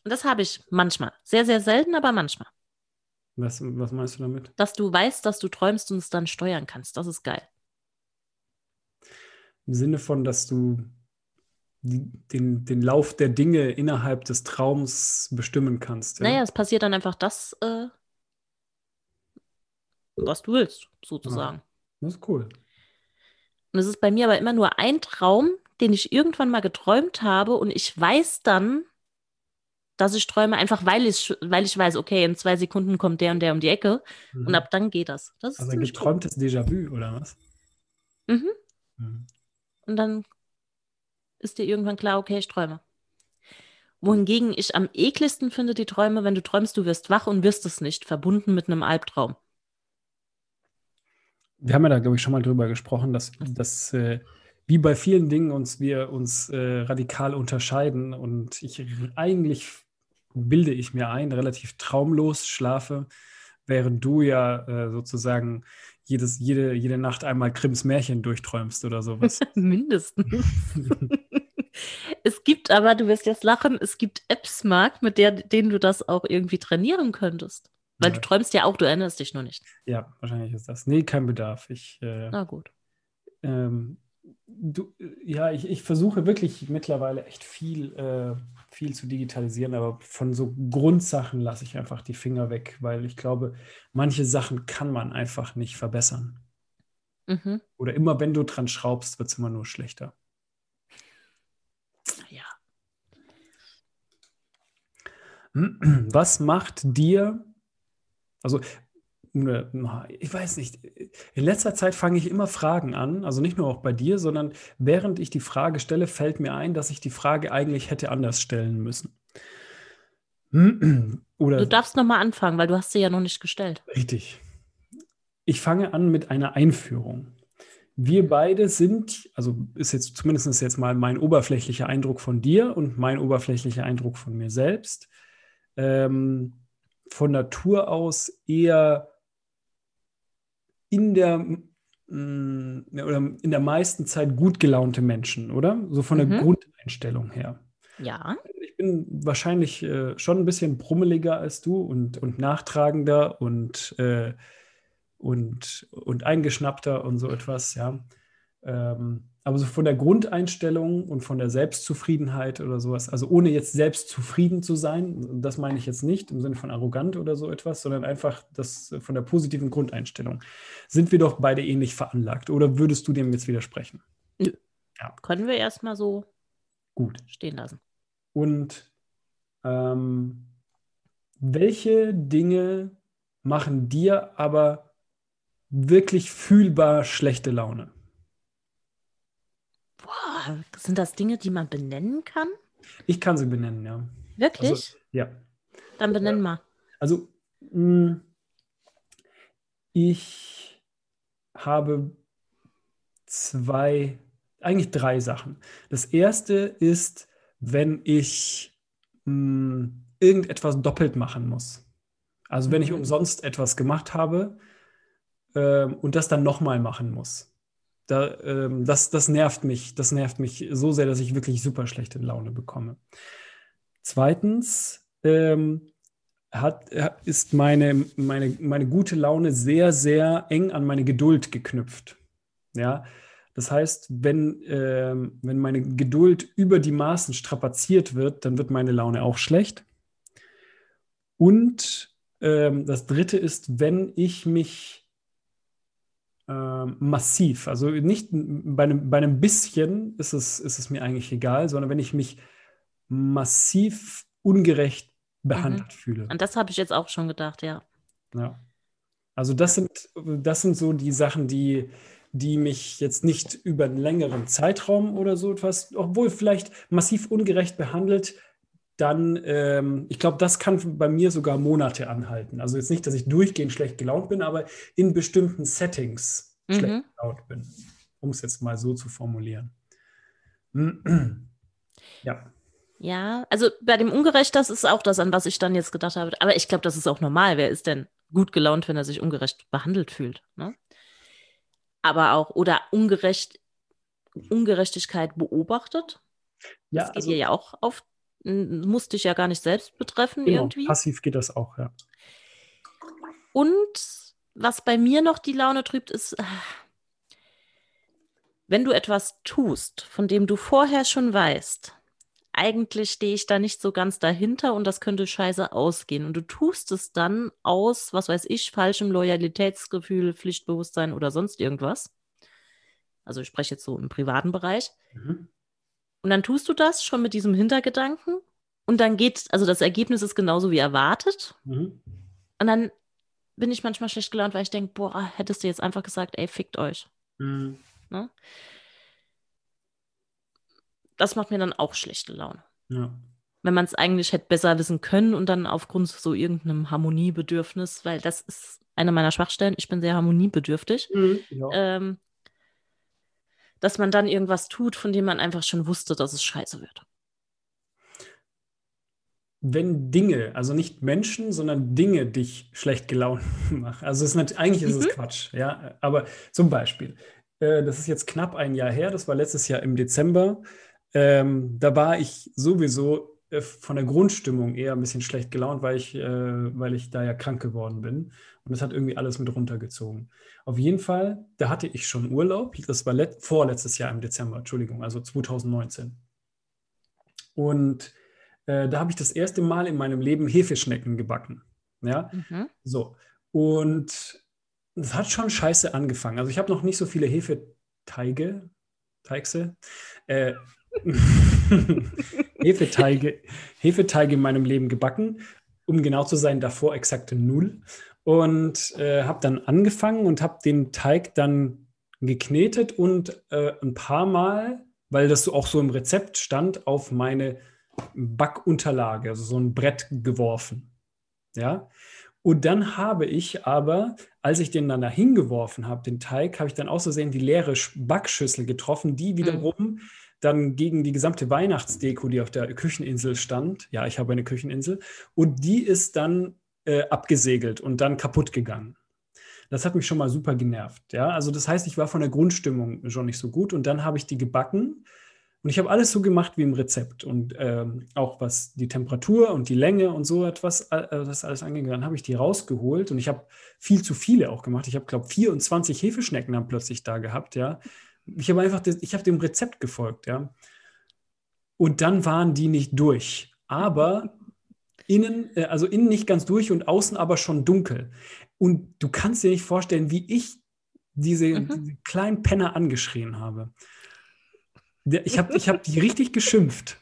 Und das habe ich manchmal. Sehr, sehr selten, aber manchmal. Was, was meinst du damit? Dass du weißt, dass du träumst und es dann steuern kannst. Das ist geil. Im Sinne von, dass du den, den Lauf der Dinge innerhalb des Traums bestimmen kannst. Ja? Naja, es passiert dann einfach das, äh, was du willst, sozusagen. Ja, das ist cool. Und es ist bei mir aber immer nur ein Traum, den ich irgendwann mal geträumt habe und ich weiß dann, dass ich träume, einfach weil ich, weil ich weiß, okay, in zwei Sekunden kommt der und der um die Ecke mhm. und ab dann geht das. das also ein geträumtes Déjà-vu, oder was? Mhm. mhm. Und dann ist dir irgendwann klar, okay, ich träume. Wohingegen ich am ekligsten finde die Träume, wenn du träumst, du wirst wach und wirst es nicht, verbunden mit einem Albtraum. Wir haben ja da, glaube ich, schon mal drüber gesprochen, dass, dass äh, wie bei vielen Dingen uns wir uns äh, radikal unterscheiden und ich eigentlich bilde ich mir ein, relativ traumlos schlafe, während du ja äh, sozusagen jedes, jede, jede Nacht einmal Krims Märchen durchträumst oder sowas. Mindestens. es gibt aber, du wirst jetzt lachen, es gibt Apps, Marc, mit der, denen du das auch irgendwie trainieren könntest. Weil ja. du träumst ja auch, du erinnerst dich nur nicht. Ja, wahrscheinlich ist das. Nee, kein Bedarf. Ich, äh, Na gut. Ähm, du, ja, ich, ich versuche wirklich mittlerweile echt viel, äh, viel zu digitalisieren, aber von so Grundsachen lasse ich einfach die Finger weg, weil ich glaube, manche Sachen kann man einfach nicht verbessern. Mhm. Oder immer wenn du dran schraubst, wird es immer nur schlechter. Ja. Was macht dir, also ich weiß nicht, in letzter Zeit fange ich immer Fragen an, also nicht nur auch bei dir, sondern während ich die Frage stelle, fällt mir ein, dass ich die Frage eigentlich hätte anders stellen müssen. Oder du darfst nochmal anfangen, weil du hast sie ja noch nicht gestellt. Richtig. Ich fange an mit einer Einführung. Wir beide sind, also ist jetzt zumindest jetzt mal mein oberflächlicher Eindruck von dir und mein oberflächlicher Eindruck von mir selbst, ähm, von Natur aus eher in der mm, oder in der meisten Zeit gut gelaunte Menschen, oder? So von der mhm. Grundeinstellung her. Ja. Ich bin wahrscheinlich äh, schon ein bisschen brummeliger als du und, und nachtragender und, äh, und, und eingeschnappter und so etwas, ja. Ähm, aber so von der Grundeinstellung und von der Selbstzufriedenheit oder sowas, also ohne jetzt selbst zufrieden zu sein, das meine ich jetzt nicht im Sinne von arrogant oder so etwas, sondern einfach das von der positiven Grundeinstellung. Sind wir doch beide ähnlich veranlagt oder würdest du dem jetzt widersprechen? Nö. Ja. Können wir erstmal so Gut. stehen lassen. Und ähm, welche Dinge machen dir aber wirklich fühlbar schlechte Laune? Sind das Dinge, die man benennen kann? Ich kann sie benennen, ja. Wirklich? Also, ja. Dann benennen mal. Also, mh, mm, ich habe zwei, eigentlich drei Sachen. Das erste ist, wenn ich mh, mm, irgendetwas doppelt machen muss. Also wenn ich mhm. umsonst etwas gemacht habe äh, und das dann nochmal machen muss. Da, ähm, das, das nervt mich. Das nervt mich so sehr, dass ich wirklich super schlechte Laune bekomme. Zweitens ähm, hat, ist meine, meine, meine gute Laune sehr, sehr eng an meine Geduld geknüpft. Ja, das heißt, wenn, ähm, wenn meine Geduld über die Maßen strapaziert wird, dann wird meine Laune auch schlecht. Und ähm, das Dritte ist, wenn ich mich äh, massiv. Also nicht bei einem, bei einem bisschen ist es, ist es mir eigentlich egal, sondern wenn ich mich massiv ungerecht behandelt mhm. fühle. Und das habe ich jetzt auch schon gedacht, ja. Ja. Also das sind, das sind so die Sachen, die, die mich jetzt nicht über einen längeren Zeitraum oder so etwas, obwohl vielleicht massiv ungerecht behandelt, dann, ähm, ich glaube, das kann bei mir sogar Monate anhalten. Also jetzt nicht, dass ich durchgehend schlecht gelaunt bin, aber in bestimmten Settings mhm. schlecht gelaunt bin, um es jetzt mal so zu formulieren. ja. Ja, also bei dem Ungerecht, das ist auch das, an was ich dann jetzt gedacht habe. Aber ich glaube, das ist auch normal. Wer ist denn gut gelaunt, wenn er sich ungerecht behandelt fühlt? Ne? Aber auch, oder ungerecht, Ungerechtigkeit beobachtet. Ja, das geht also, ja auch auf muss dich ja gar nicht selbst betreffen genau, irgendwie. Passiv geht das auch, ja. Und was bei mir noch die Laune trübt, ist, wenn du etwas tust, von dem du vorher schon weißt, eigentlich stehe ich da nicht so ganz dahinter und das könnte scheiße ausgehen. Und du tust es dann aus, was weiß ich, falschem Loyalitätsgefühl, Pflichtbewusstsein oder sonst irgendwas. Also ich spreche jetzt so im privaten Bereich. Mhm. Und dann tust du das schon mit diesem Hintergedanken und dann geht, also das Ergebnis ist genauso wie erwartet. Mhm. Und dann bin ich manchmal schlecht gelaunt, weil ich denke, boah, hättest du jetzt einfach gesagt, ey, fickt euch. Mhm. Ne? Das macht mir dann auch schlechte Laune. Ja. Wenn man es eigentlich hätte besser wissen können und dann aufgrund so irgendeinem Harmoniebedürfnis, weil das ist eine meiner Schwachstellen, ich bin sehr harmoniebedürftig, mhm, ja. ähm, dass man dann irgendwas tut, von dem man einfach schon wusste, dass es scheiße wird. Wenn Dinge, also nicht Menschen, sondern Dinge dich schlecht gelaunt machen. Also ist nicht, eigentlich ist es mhm. Quatsch, ja. Aber zum Beispiel, äh, das ist jetzt knapp ein Jahr her, das war letztes Jahr im Dezember. Ähm, da war ich sowieso von der Grundstimmung eher ein bisschen schlecht gelaunt, weil ich, äh, weil ich da ja krank geworden bin. Und das hat irgendwie alles mit runtergezogen. Auf jeden Fall, da hatte ich schon Urlaub. Das war vorletztes Jahr im Dezember, Entschuldigung, also 2019. Und äh, da habe ich das erste Mal in meinem Leben Hefeschnecken gebacken. Ja, mhm. so. Und es hat schon scheiße angefangen. Also ich habe noch nicht so viele Hefeteige, Teigse, äh, Hefeteige, Hefeteige in meinem Leben gebacken. Um genau zu sein, davor exakte Null und äh, habe dann angefangen und habe den Teig dann geknetet und äh, ein paar Mal, weil das auch so im Rezept stand, auf meine Backunterlage, also so ein Brett geworfen. Ja. Und dann habe ich aber, als ich den dann da hingeworfen habe, den Teig, habe ich dann auch so sehen, die leere Backschüssel getroffen, die wiederum mhm. Dann gegen die gesamte Weihnachtsdeko, die auf der Kücheninsel stand, ja, ich habe eine Kücheninsel, und die ist dann äh, abgesegelt und dann kaputt gegangen. Das hat mich schon mal super genervt. Ja, also das heißt, ich war von der Grundstimmung schon nicht so gut und dann habe ich die gebacken und ich habe alles so gemacht wie im Rezept und ähm, auch was die Temperatur und die Länge und so etwas, äh, das alles angegangen, dann habe ich die rausgeholt und ich habe viel zu viele auch gemacht. Ich habe, glaube 24 Hefeschnecken dann plötzlich da gehabt, ja. Ich habe einfach, das, ich habe dem Rezept gefolgt, ja. Und dann waren die nicht durch. Aber innen, äh, also innen nicht ganz durch und außen aber schon dunkel. Und du kannst dir nicht vorstellen, wie ich diese, mhm. diese kleinen Penner angeschrien habe. Ich habe ich hab die richtig geschimpft.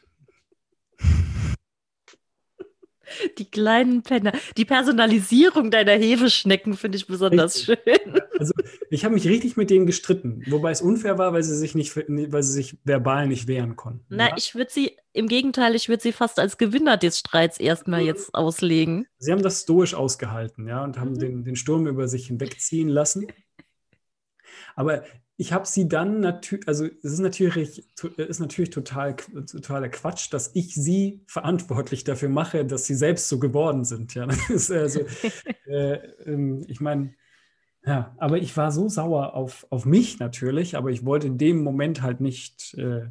Die kleinen Penner. Die Personalisierung deiner Hefeschnecken finde ich besonders richtig. schön. Also ich habe mich richtig mit denen gestritten, wobei es unfair war, weil sie sich nicht, weil sie sich verbal nicht wehren konnten. Na, ja? ich würde sie, im Gegenteil, ich würde sie fast als Gewinner des Streits erstmal jetzt auslegen. Sie haben das stoisch ausgehalten, ja, und haben mhm. den, den Sturm über sich hinwegziehen lassen. Aber ich habe sie dann natürlich, also es ist natürlich, ist natürlich total, totaler Quatsch, dass ich sie verantwortlich dafür mache, dass sie selbst so geworden sind. Ja, also, äh, äh, ich meine, ja, aber ich war so sauer auf, auf mich natürlich, aber ich wollte in dem Moment halt nicht äh,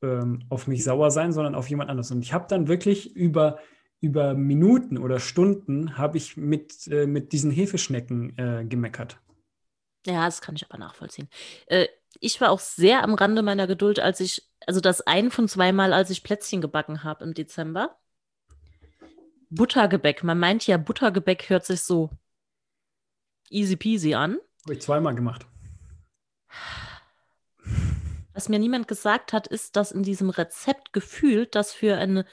ähm, auf mich sauer sein, sondern auf jemand anderes. Und ich habe dann wirklich über, über Minuten oder Stunden habe ich mit, äh, mit diesen Hefeschnecken äh, gemeckert. Ja, das kann ich aber nachvollziehen. Äh, ich war auch sehr am Rande meiner Geduld, als ich, also das ein von zweimal, als ich Plätzchen gebacken habe im Dezember. Buttergebäck. Man meint ja, Buttergebäck hört sich so easy peasy an. Habe ich zweimal gemacht. Was mir niemand gesagt hat, ist, dass in diesem Rezept gefühlt das für eine,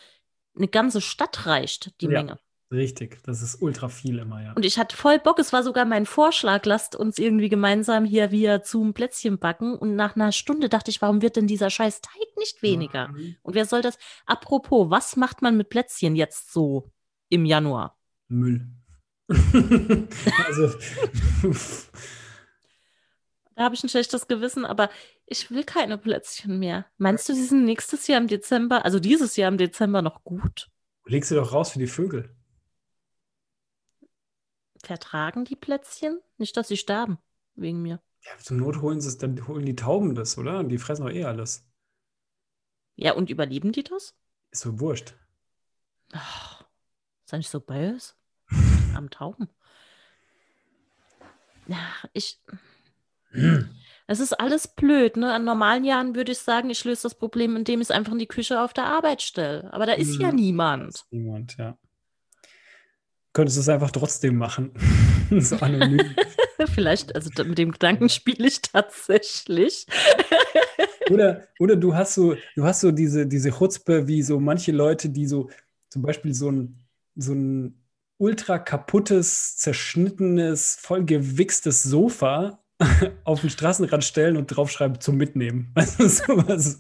eine ganze Stadt reicht, die ja. Menge. Richtig, das ist ultra viel immer, ja. Und ich hatte voll Bock, es war sogar mein Vorschlag, lasst uns irgendwie gemeinsam hier via Zoom Plätzchen backen. Und nach einer Stunde dachte ich, warum wird denn dieser scheiß Teig nicht weniger? Mhm. Und wer soll das? Apropos, was macht man mit Plätzchen jetzt so im Januar? Müll. also. da habe ich ein schlechtes Gewissen, aber ich will keine Plätzchen mehr. Meinst du, sie sind nächstes Jahr im Dezember, also dieses Jahr im Dezember noch gut? Leg sie doch raus für die Vögel vertragen die Plätzchen? Nicht, dass sie sterben wegen mir. Ja, zum Not holen sie es, dann holen die Tauben das, oder? Und die fressen doch eh alles. Ja, und überleben die das? Ist so wurscht. Ach, ist das nicht so böse? Am Tauben. Ja, ich. Es ist alles blöd, ne? An normalen Jahren würde ich sagen, ich löse das Problem, indem ich es einfach in die Küche auf der Arbeit stelle. Aber da ist ja, ja mhm. niemand. niemand, ja könntest du es einfach trotzdem machen. so anonym. Vielleicht, also mit dem Gedanken spiele ich tatsächlich. oder, oder du hast so, du hast so diese, diese Chutzpe, wie so manche Leute, die so zum Beispiel so ein, so ein ultra kaputtes, zerschnittenes, voll gewichstes Sofa auf den Straßenrand stellen und draufschreiben zum Mitnehmen. Also sowas.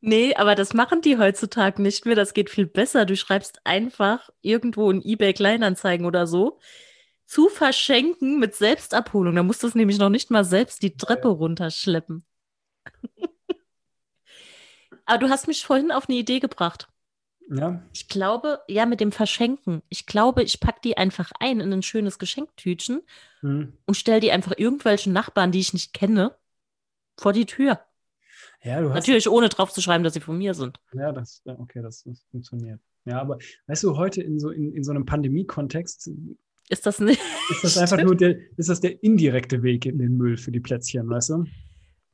Nee, aber das machen die heutzutage nicht mehr. Das geht viel besser. Du schreibst einfach irgendwo in eBay Kleinanzeigen oder so zu verschenken mit Selbstabholung. Da musst du es nämlich noch nicht mal selbst die Treppe runterschleppen. aber du hast mich vorhin auf eine Idee gebracht. Ja. Ich glaube, ja, mit dem Verschenken. Ich glaube, ich packe die einfach ein in ein schönes Geschenktütchen hm. und stelle die einfach irgendwelchen Nachbarn, die ich nicht kenne, vor die Tür. Ja, du hast Natürlich ohne drauf zu schreiben, dass sie von mir sind. Ja, das, okay, das, das funktioniert. Ja, aber weißt du, heute in so, in, in so einem Pandemie-Kontext ist das nicht. Ist das einfach nur der, ist das der indirekte Weg in den Müll für die Plätzchen, weißt du?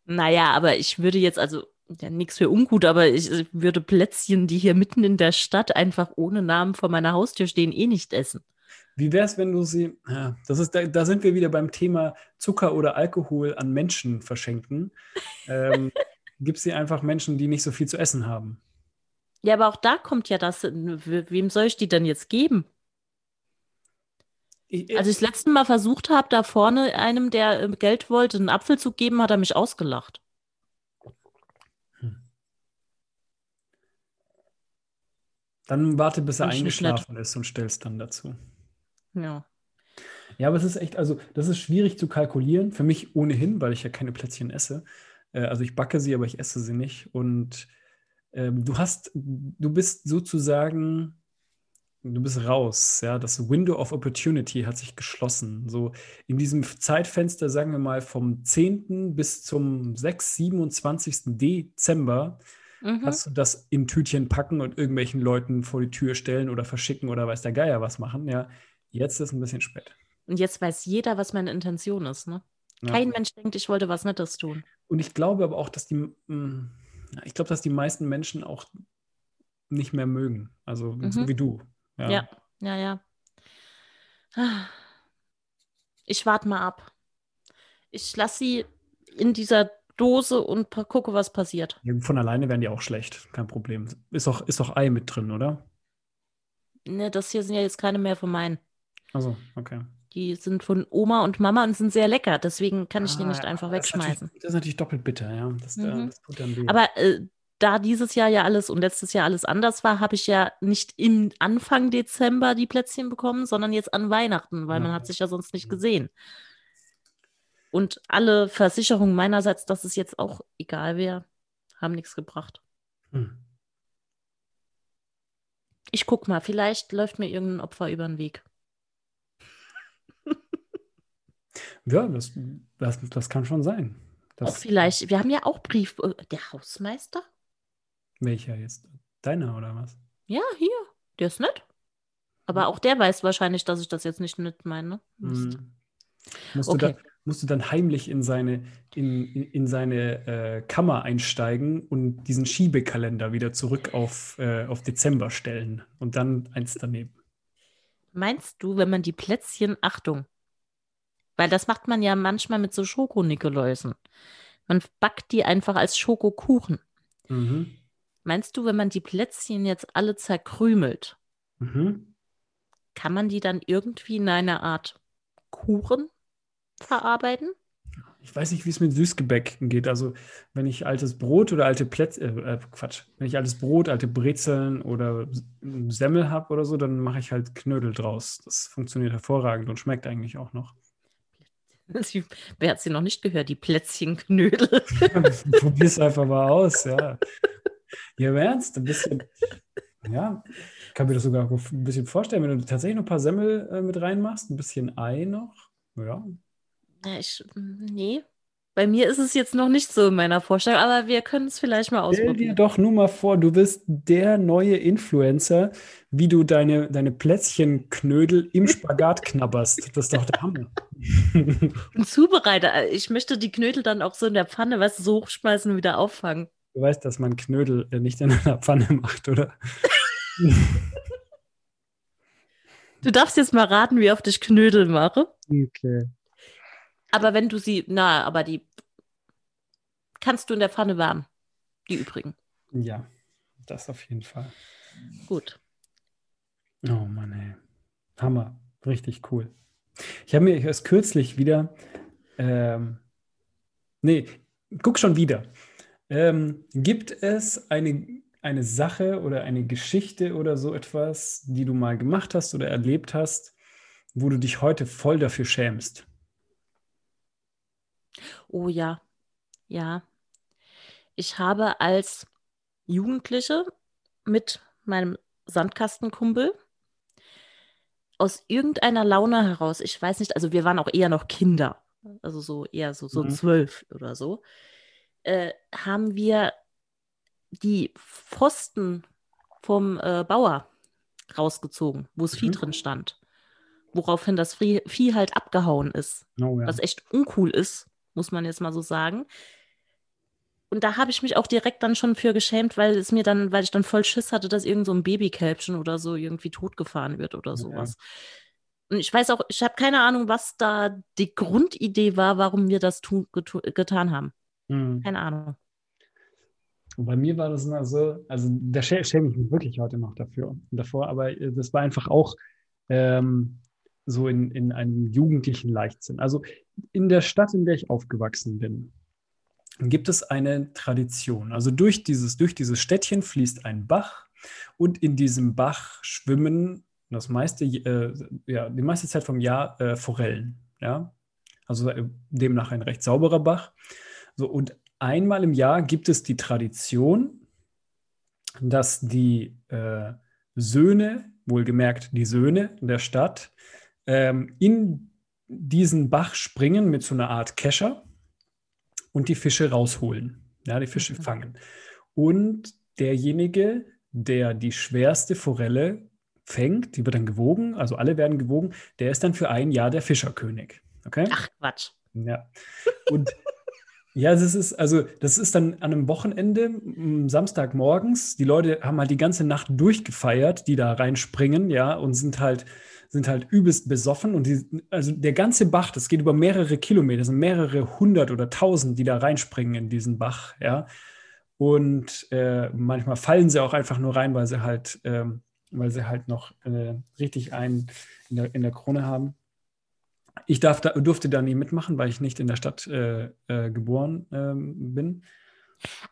Naja, aber ich würde jetzt, also ja, nichts für ungut, aber ich, ich würde Plätzchen, die hier mitten in der Stadt einfach ohne Namen vor meiner Haustür stehen, eh nicht essen. Wie wäre es, wenn du sie, ja, das ist, da, da, sind wir wieder beim Thema Zucker oder Alkohol an Menschen verschenken. ähm, gib sie einfach Menschen, die nicht so viel zu essen haben. Ja, aber auch da kommt ja das, wem soll ich die denn jetzt geben? Ich, Als ich das letzte Mal versucht habe, da vorne einem, der äh, Geld wollte, einen Apfel zu geben, hat er mich ausgelacht. Hm. Dann warte, bis er eingeschlafen ist und stellst dann dazu. Ja. Ja, aber es ist echt, also das ist schwierig zu kalkulieren. Für mich ohnehin, weil ich ja keine Plätzchen esse. Äh, also ich backe sie, aber ich esse sie nicht. Und ähm, du hast, du bist sozusagen, du bist raus. Ja, das Window of Opportunity hat sich geschlossen. So in diesem Zeitfenster, sagen wir mal, vom 10. bis zum 6, 27. Dezember mhm. hast du das in Tütchen packen und irgendwelchen Leuten vor die Tür stellen oder verschicken oder weiß der Geier was machen. Ja, jetzt ist ein bisschen spät. Und jetzt weiß jeder, was meine Intention ist, ne? Kein Mensch denkt, ich wollte was Nettes tun. Und ich glaube aber auch, dass die, mm, ich glaube, dass die meisten Menschen auch nicht mehr mögen. Also mhm. so wie du. Ja, ja, ja. ja. Ich warte mal ab. Ich lasse sie in dieser Dose und gucke, was passiert. Von alleine werden die auch schlecht, kein Problem. Ist doch, ist doch Ei mit drin, oder? Ne, das hier sind ja jetzt keine mehr von meinen. Also, okay. Die sind von Oma und Mama und sind sehr lecker. Deswegen kann ich ah, die nicht einfach das wegschmeißen. Ist das ist natürlich doppelt bitter, ja. Das, äh, mhm. das Aber äh, da dieses Jahr ja alles und letztes Jahr alles anders war, habe ich ja nicht im Anfang Dezember die Plätzchen bekommen, sondern jetzt an Weihnachten, weil ja. man hat sich ja sonst nicht gesehen. Und alle Versicherungen meinerseits, dass es jetzt auch egal wäre, haben nichts gebracht. Hm. Ich guck mal, vielleicht läuft mir irgendein Opfer über den Weg. Ja, das, das, das kann schon sein. Das, auch vielleicht, wir haben ja auch Brief, äh, der Hausmeister? Welcher jetzt? Deiner oder was? Ja, hier, der ist nett. Aber hm. auch der weiß wahrscheinlich, dass ich das jetzt nicht nett meine. Hm. Musst, okay. du dann, musst du dann heimlich in seine, in, in, in seine äh, Kammer einsteigen und diesen Schiebekalender wieder zurück auf, äh, auf Dezember stellen und dann eins daneben. Meinst du, wenn man die Plätzchen, Achtung, weil das macht man ja manchmal mit so Schokonikoläusen. Man backt die einfach als Schokokuchen. Mhm. Meinst du, wenn man die Plätzchen jetzt alle zerkrümelt, mhm. kann man die dann irgendwie in eine Art Kuchen verarbeiten? Ich weiß nicht, wie es mit Süßgebäck geht. Also, wenn ich altes Brot oder alte Plätzchen, äh, äh, Quatsch, wenn ich altes Brot, alte Brezeln oder Semmel habe oder so, dann mache ich halt Knödel draus. Das funktioniert hervorragend und schmeckt eigentlich auch noch. wer hat sie noch nicht gehört? Die Plätzchenknödel. Probier es einfach mal aus, ja. Ja, im Ernst, ein bisschen. Ja, ich kann mir das sogar ein bisschen vorstellen, wenn du tatsächlich noch ein paar Semmel äh, mit reinmachst, ein bisschen Ei noch. Ja. ja ich, nee, bei mir ist es jetzt noch nicht so in meiner Vorstellung, aber wir können es vielleicht mal ausprobieren. Stell dir doch nur mal vor, du bist der neue Influencer, wie du deine, deine Plätzchenknödel im Spagat knabberst. Das ist doch der Hammer. Und Zubereiter. Ich möchte die Knödel dann auch so in der Pfanne, weißt du, so hochschmeißen und wieder auffangen. Du weißt, dass man Knödel äh, nicht in einer Pfanne macht, oder? du darfst jetzt mal raten, wie oft ich Knödel mache. Okay. Aber wenn du sie, na, aber die kannst du in der Pfanne warm. Die übrigen. Ja, das auf jeden Fall. Gut. Oh Mann, ey. Hammer. Richtig cool. Ich habe mir erst kürzlich wieder, ähm, nee, guck schon wieder. Ähm, gibt es eine, eine Sache oder eine Geschichte oder so etwas, die du mal gemacht hast oder erlebt hast, wo du dich heute voll dafür schämst? Oh ja, ja. Ich habe als Jugendliche mit meinem Sandkastenkumpel aus irgendeiner Laune heraus, ich weiß nicht, also wir waren auch eher noch Kinder, also so eher so, so mhm. zwölf oder so, äh, haben wir die Pfosten vom äh, Bauer rausgezogen, wo es mhm. Vieh drin stand. Woraufhin das Vieh halt abgehauen ist. Oh, ja. Was echt uncool ist muss man jetzt mal so sagen. Und da habe ich mich auch direkt dann schon für geschämt, weil es mir dann, weil ich dann voll Schiss hatte, dass irgend so ein Babykälbchen oder so irgendwie totgefahren wird oder sowas. Ja. Und ich weiß auch, ich habe keine Ahnung, was da die Grundidee war, warum wir das getan haben. Mhm. Keine Ahnung. Und bei mir war das immer so, also da schäme ich mich wirklich heute noch dafür, davor, aber äh, das war einfach auch ähm, so in, in einem jugendlichen Leichtsinn. Also in der Stadt, in der ich aufgewachsen bin, gibt es eine Tradition. Also durch dieses, durch dieses Städtchen fließt ein Bach und in diesem Bach schwimmen das meiste, äh, ja, die meiste Zeit vom Jahr äh, Forellen. Ja? Also äh, demnach ein recht sauberer Bach. So, und einmal im Jahr gibt es die Tradition, dass die äh, Söhne, wohlgemerkt die Söhne der Stadt, ähm, in diesen Bach springen mit so einer Art Kescher und die Fische rausholen. Ja, die Fische mhm. fangen. Und derjenige, der die schwerste Forelle fängt, die wird dann gewogen, also alle werden gewogen, der ist dann für ein Jahr der Fischerkönig. Okay? Ach Quatsch. Ja. Und ja, das ist, also, das ist dann an einem Wochenende, Samstagmorgens. Die Leute haben halt die ganze Nacht durchgefeiert, die da reinspringen, ja, und sind halt sind halt übelst besoffen und die, also der ganze Bach, das geht über mehrere Kilometer, sind mehrere hundert oder tausend, die da reinspringen in diesen Bach, ja. Und äh, manchmal fallen sie auch einfach nur rein, weil sie halt, ähm, weil sie halt noch äh, richtig einen in der, in der Krone haben. Ich darf da, durfte da nie mitmachen, weil ich nicht in der Stadt äh, äh geboren ähm, bin.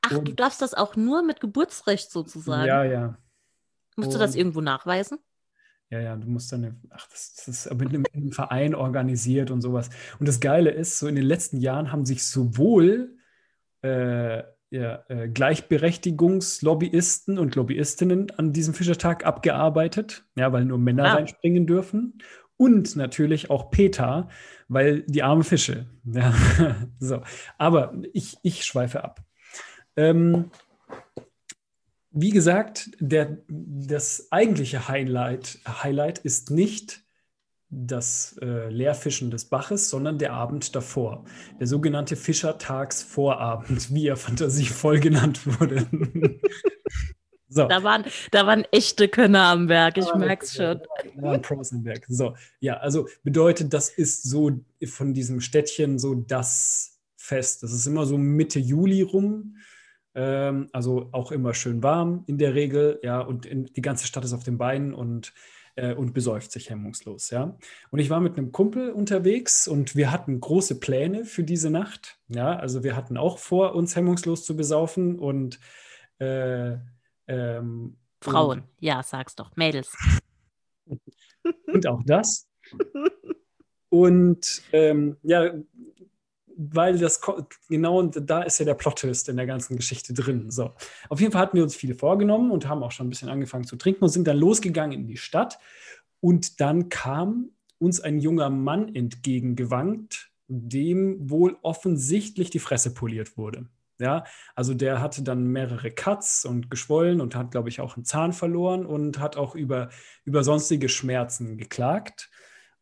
Ach, und, du darfst das auch nur mit Geburtsrecht sozusagen. Ja, ja. Musst und, du das irgendwo nachweisen? Ja, ja, du musst dann, ach, das, das ist mit einem, einem, Verein organisiert und sowas. Und das Geile ist, so in den letzten Jahren haben sich sowohl äh, ja, äh, Gleichberechtigungslobbyisten und Lobbyistinnen an diesem Fischertag abgearbeitet, ja, weil nur Männer ah. reinspringen dürfen. Und natürlich auch PETA, weil die armen Fische. Ja, so. Aber ich, ich schweife ab. Ähm, wie gesagt, der, das eigentliche Highlight, Highlight ist nicht das äh, Leerfischen des Baches, sondern der Abend davor. Der sogenannte Fischertagsvorabend, wie er fantasievoll genannt wurde. so. Da, waren, da waren echte Könner am Werk, ich merke es schon. Da waren Pros am Werk. So, ja, also bedeutet, das ist so von diesem Städtchen so das Fest. Das ist immer so Mitte Juli rum Ähm, also auch immer schön warm in der Regel, ja, und in, die ganze Stadt ist auf den Beinen und, äh, und besäuft sich hemmungslos, ja. Und ich war mit einem Kumpel unterwegs und wir hatten große Pläne für diese Nacht, ja. Also wir hatten auch vor, uns hemmungslos zu besaufen und äh, ähm, Frauen, und, ja, sag's doch, Mädels. und auch das. Und ähm, ja, weil das genau da ist ja der Plot-Twist in der ganzen Geschichte drin. So. Auf jeden Fall hatten wir uns viele vorgenommen und haben auch schon ein bisschen angefangen zu trinken und sind dann losgegangen in die Stadt. Und dann kam uns ein junger Mann entgegengewankt, dem wohl offensichtlich die Fresse poliert wurde. Ja, also der hatte dann mehrere Cuts und geschwollen und hat, glaube ich, auch einen Zahn verloren und hat auch über, über sonstige Schmerzen geklagt.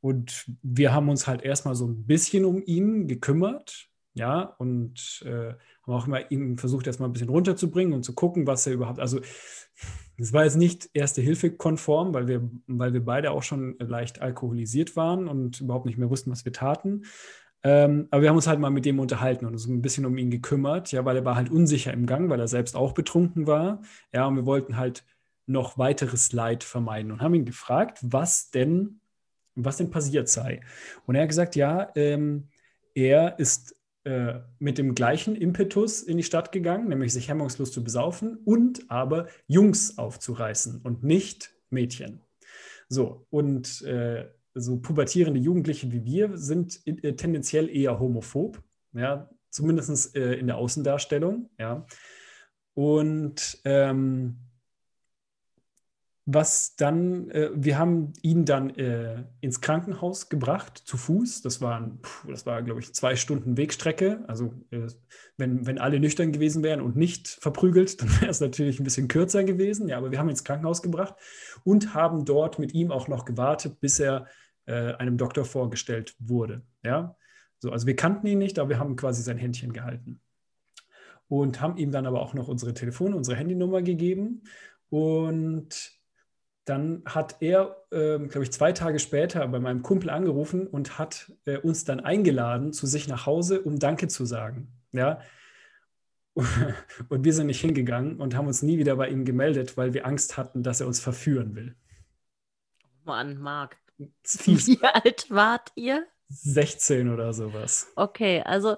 Und wir haben uns halt erstmal so ein bisschen um ihn gekümmert, ja, und äh, haben auch immer ihn versucht, erstmal ein bisschen runterzubringen und zu gucken, was er überhaupt, also es war jetzt nicht erste Hilfe konform, weil wir, weil wir beide auch schon leicht alkoholisiert waren und überhaupt nicht mehr wussten, was wir taten. Ähm, aber wir haben uns halt mal mit dem unterhalten und uns ein bisschen um ihn gekümmert, ja, weil er war halt unsicher im Gang, weil er selbst auch betrunken war. Ja, und wir wollten halt noch weiteres Leid vermeiden und haben ihn gefragt, was denn was denn passiert sei. Und er hat gesagt, ja, ähm, er ist äh, mit dem gleichen Impetus in die Stadt gegangen, nämlich sich hemmungslos zu besaufen und aber Jungs aufzureißen und nicht Mädchen. So, und äh, so pubertierende Jugendliche wie wir sind äh, tendenziell eher homophob, ja, zumindest äh, in der Außendarstellung, ja. Und ähm, was dann, äh, wir haben ihn dann äh, ins Krankenhaus gebracht, zu Fuß. Das waren, war, glaube ich, zwei Stunden Wegstrecke. Also äh, wenn, wenn alle nüchtern gewesen wären und nicht verprügelt, dann wäre es natürlich ein bisschen kürzer gewesen. Ja, aber wir haben ihn ins Krankenhaus gebracht und haben dort mit ihm auch noch gewartet, bis er äh, einem Doktor vorgestellt wurde. Ja, so, also wir kannten ihn nicht, aber wir haben quasi sein Händchen gehalten. Und haben ihm dann aber auch noch unsere Telefon, unsere Handynummer gegeben. Und dann hat er, äh, glaube ich, zwei Tage später bei meinem Kumpel angerufen und hat äh, uns dann eingeladen zu sich nach Hause, um Danke zu sagen. Ja. Und wir sind nicht hingegangen und haben uns nie wieder bei ihm gemeldet, weil wir Angst hatten, dass er uns verführen will. Mann, Marc. Wie alt wart ihr? 16 oder sowas. Okay, also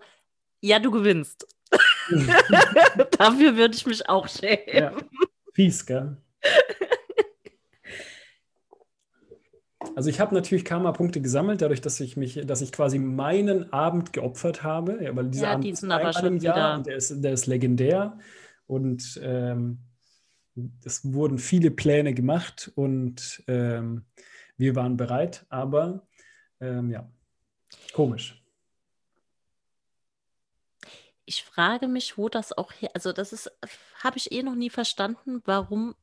ja, du gewinnst. Dafür würde ich mich auch schämen. Ja. Fies, gell? Also ich habe natürlich Karma-Punkte gesammelt, dadurch, dass ich mich, dass ich quasi meinen Abend geopfert habe. Ja, weil dieser ja, Abend ist aber schon Jahr und der ist, der ist legendär. Und ähm, es wurden viele Pläne gemacht und ähm, wir waren bereit, aber ähm, ja, komisch. Ich frage mich, wo das auch her, also das ist, habe ich eh noch nie verstanden, warum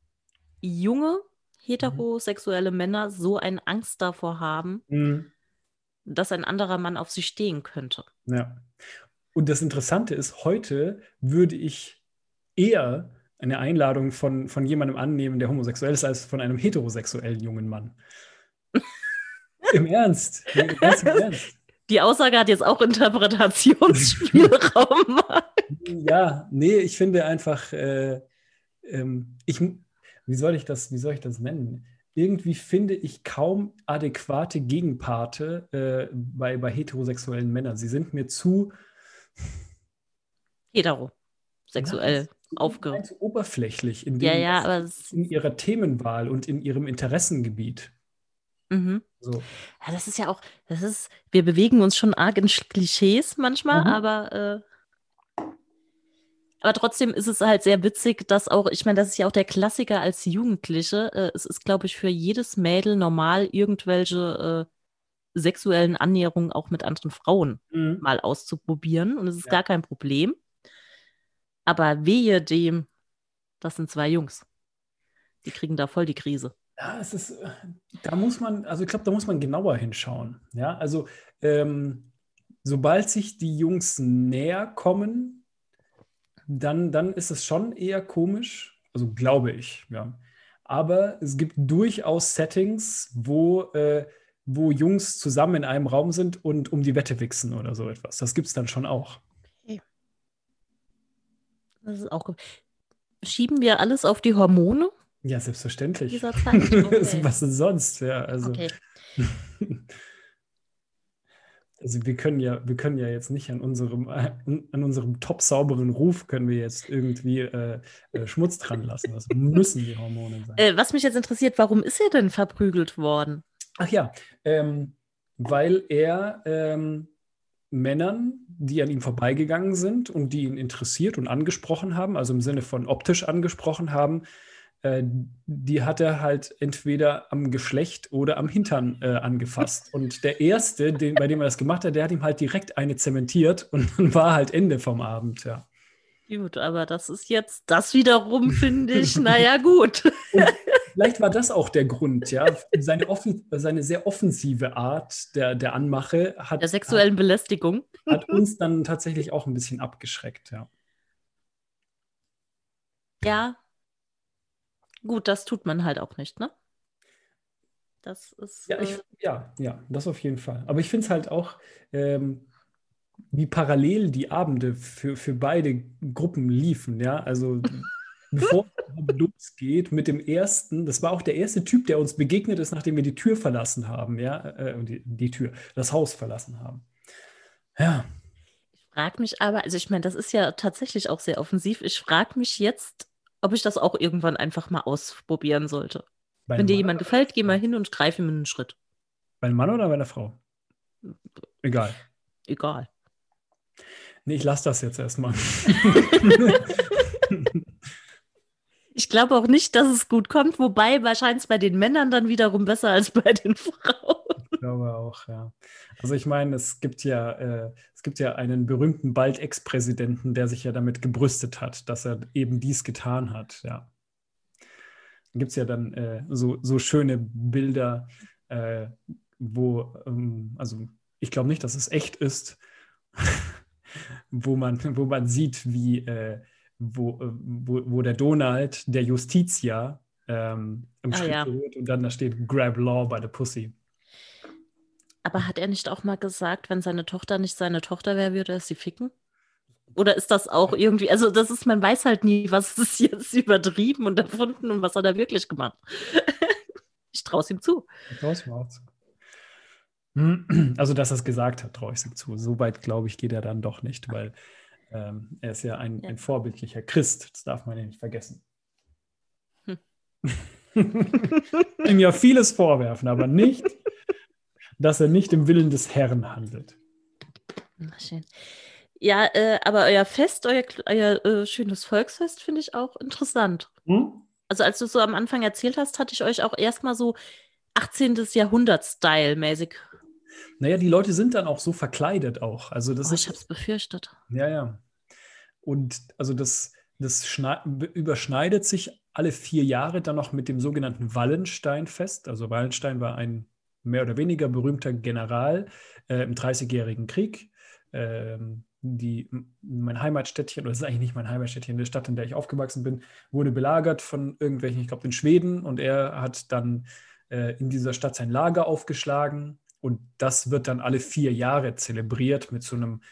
junge heterosexuelle Männer so eine Angst davor haben, mhm. dass ein anderer Mann auf sie stehen könnte. Ja. Und das Interessante ist, heute würde ich eher eine Einladung von, von jemandem annehmen, der homosexuell ist, als von einem heterosexuellen jungen Mann. Im Ernst. Ganz im Ernst. Die Aussage hat jetzt auch Interpretationsspielraum. ja, nee, ich finde einfach, äh, ähm, ich, wie soll ich das, wie soll ich das nennen? Irgendwie finde ich kaum adäquate Gegenparte äh, bei, bei heterosexuellen Männern. Sie sind mir zu heterosexuell ja, aufge zu oberflächlich in, dem, ja, ja, in ihrer Themenwahl und in ihrem Interessengebiet. Mhm. So. Ja, das ist ja auch, das ist, wir bewegen uns schon arg in Klischees manchmal, mhm. aber äh, aber trotzdem ist es halt sehr witzig, dass auch, ich meine, das ist ja auch der Klassiker als Jugendliche. Äh, es ist, glaube ich, für jedes Mädel normal, irgendwelche äh, sexuellen Annäherungen auch mit anderen Frauen mhm. mal auszuprobieren. Und es ist ja. gar kein Problem. Aber wehe dem, das sind zwei Jungs. Die kriegen da voll die Krise. Ja, es ist, äh, da muss man, also ich glaube, da muss man genauer hinschauen. Ja, also ähm, sobald sich die Jungs näher kommen, dann, dann ist es schon eher komisch. Also glaube ich, ja. Aber es gibt durchaus Settings, wo, äh, wo Jungs zusammen in einem Raum sind und um die Wette wichsen oder so etwas. Das gibt es dann schon auch. Okay. Das ist auch. Schieben wir alles auf die Hormone? Ja, selbstverständlich. Dieser Zeit? Okay. Was denn sonst? Ja, also. Okay. also wir können ja, wir können ja jetzt nicht an unserem, an unserem top sauberen Ruf können wir jetzt irgendwie äh, äh, Schmutz dran lassen. Das müssen die Hormone sein. Äh, was mich jetzt interessiert, warum ist er denn verprügelt worden? Ach ja, ähm, weil er ähm, Männern, die an ihm vorbeigegangen sind und die ihn interessiert und angesprochen haben, also im Sinne von optisch angesprochen haben, äh, die hat er halt entweder am Geschlecht oder am Hintern äh, angefasst. Und der erste, den, bei dem er das gemacht hat, der hat ihm halt direkt eine zementiert und dann war halt Ende vom Abend, ja. Gut, aber das ist jetzt, das wiederum finde ich, naja, gut. Und vielleicht war das auch der Grund, ja. Seine, offen, seine sehr offensive Art der, der Anmache hat. Der sexuellen hat, Belästigung. Hat uns dann tatsächlich auch ein bisschen abgeschreckt, ja. Ja, Gut, das tut man halt auch nicht, ne? Das ist. Ja, ich, äh, ja, ja, das auf jeden Fall. Aber ich finde es halt auch, ähm, wie parallel die Abende für, für beide Gruppen liefen, ja. Also bevor es losgeht mit dem ersten, das war auch der erste Typ, der uns begegnet ist, nachdem wir die Tür verlassen haben, ja, äh, die, die Tür, das Haus verlassen haben. Ja. Ich frage mich aber, also ich meine, das ist ja tatsächlich auch sehr offensiv. Ich frage mich jetzt, ob ich das auch irgendwann einfach mal ausprobieren sollte. Bei Wenn dir jemand gefällt, geh mal hin und greif ihm einen Schritt. Bei einem Mann oder bei einer Frau? Egal. Egal. Nee, ich lasse das jetzt erstmal. ich glaube auch nicht, dass es gut kommt, wobei wahrscheinlich bei den Männern dann wiederum besser als bei den Frauen. Ich glaube auch, ja. Also ich meine, es gibt ja, äh, es gibt ja einen berühmten bald Ex-Präsidenten, der sich ja damit gebrüstet hat, dass er eben dies getan hat, ja. Gibt es ja dann äh, so, so schöne Bilder, äh, wo, ähm, also ich glaube nicht, dass es echt ist, wo, man, wo man sieht, wie, äh, wo, äh, wo, wo der Donald, der Justitia, ähm, im ah, Schritt ja. wird und dann da steht Grab Law by the Pussy. Aber hat er nicht auch mal gesagt, wenn seine Tochter nicht seine Tochter wäre, würde er sie ficken? Oder ist das auch irgendwie, also das ist, man weiß halt nie, was ist jetzt übertrieben und erfunden und was hat er wirklich gemacht. ich traue es ihm zu. Ich traue es ihm auch zu. Also, dass er es gesagt hat, traue ich es ihm zu. So weit, glaube ich, geht er dann doch nicht, weil ähm, er ist ja ein, ja. ein vorbildlicher Christ. Das darf man ja nicht vergessen. Hm. ihm ja vieles vorwerfen, aber nicht, dass er nicht im Willen des Herrn handelt. Ach, schön. Ja, äh, aber euer Fest, euer, euer äh, schönes Volksfest finde ich auch interessant. Hm? Also als du es so am Anfang erzählt hast, hatte ich euch auch erstmal so 18. Jahrhundert-Style mäßig. Naja, die Leute sind dann auch so verkleidet auch. Also das oh, ist, ich habe es befürchtet. Ja, ja. Und also das, das überschneidet sich alle vier Jahre dann noch mit dem sogenannten Wallensteinfest. Also Wallenstein war ein mehr oder weniger berühmter General äh, im Dreißigjährigen Krieg. Ähm, die, mein Heimatstädtchen, oder das ist eigentlich nicht mein Heimatstädtchen, die Stadt, in der ich aufgewachsen bin, wurde belagert von irgendwelchen, ich glaube, den Schweden und er hat dann äh, in dieser Stadt sein Lager aufgeschlagen und das wird dann alle vier Jahre zelebriert mit so einem,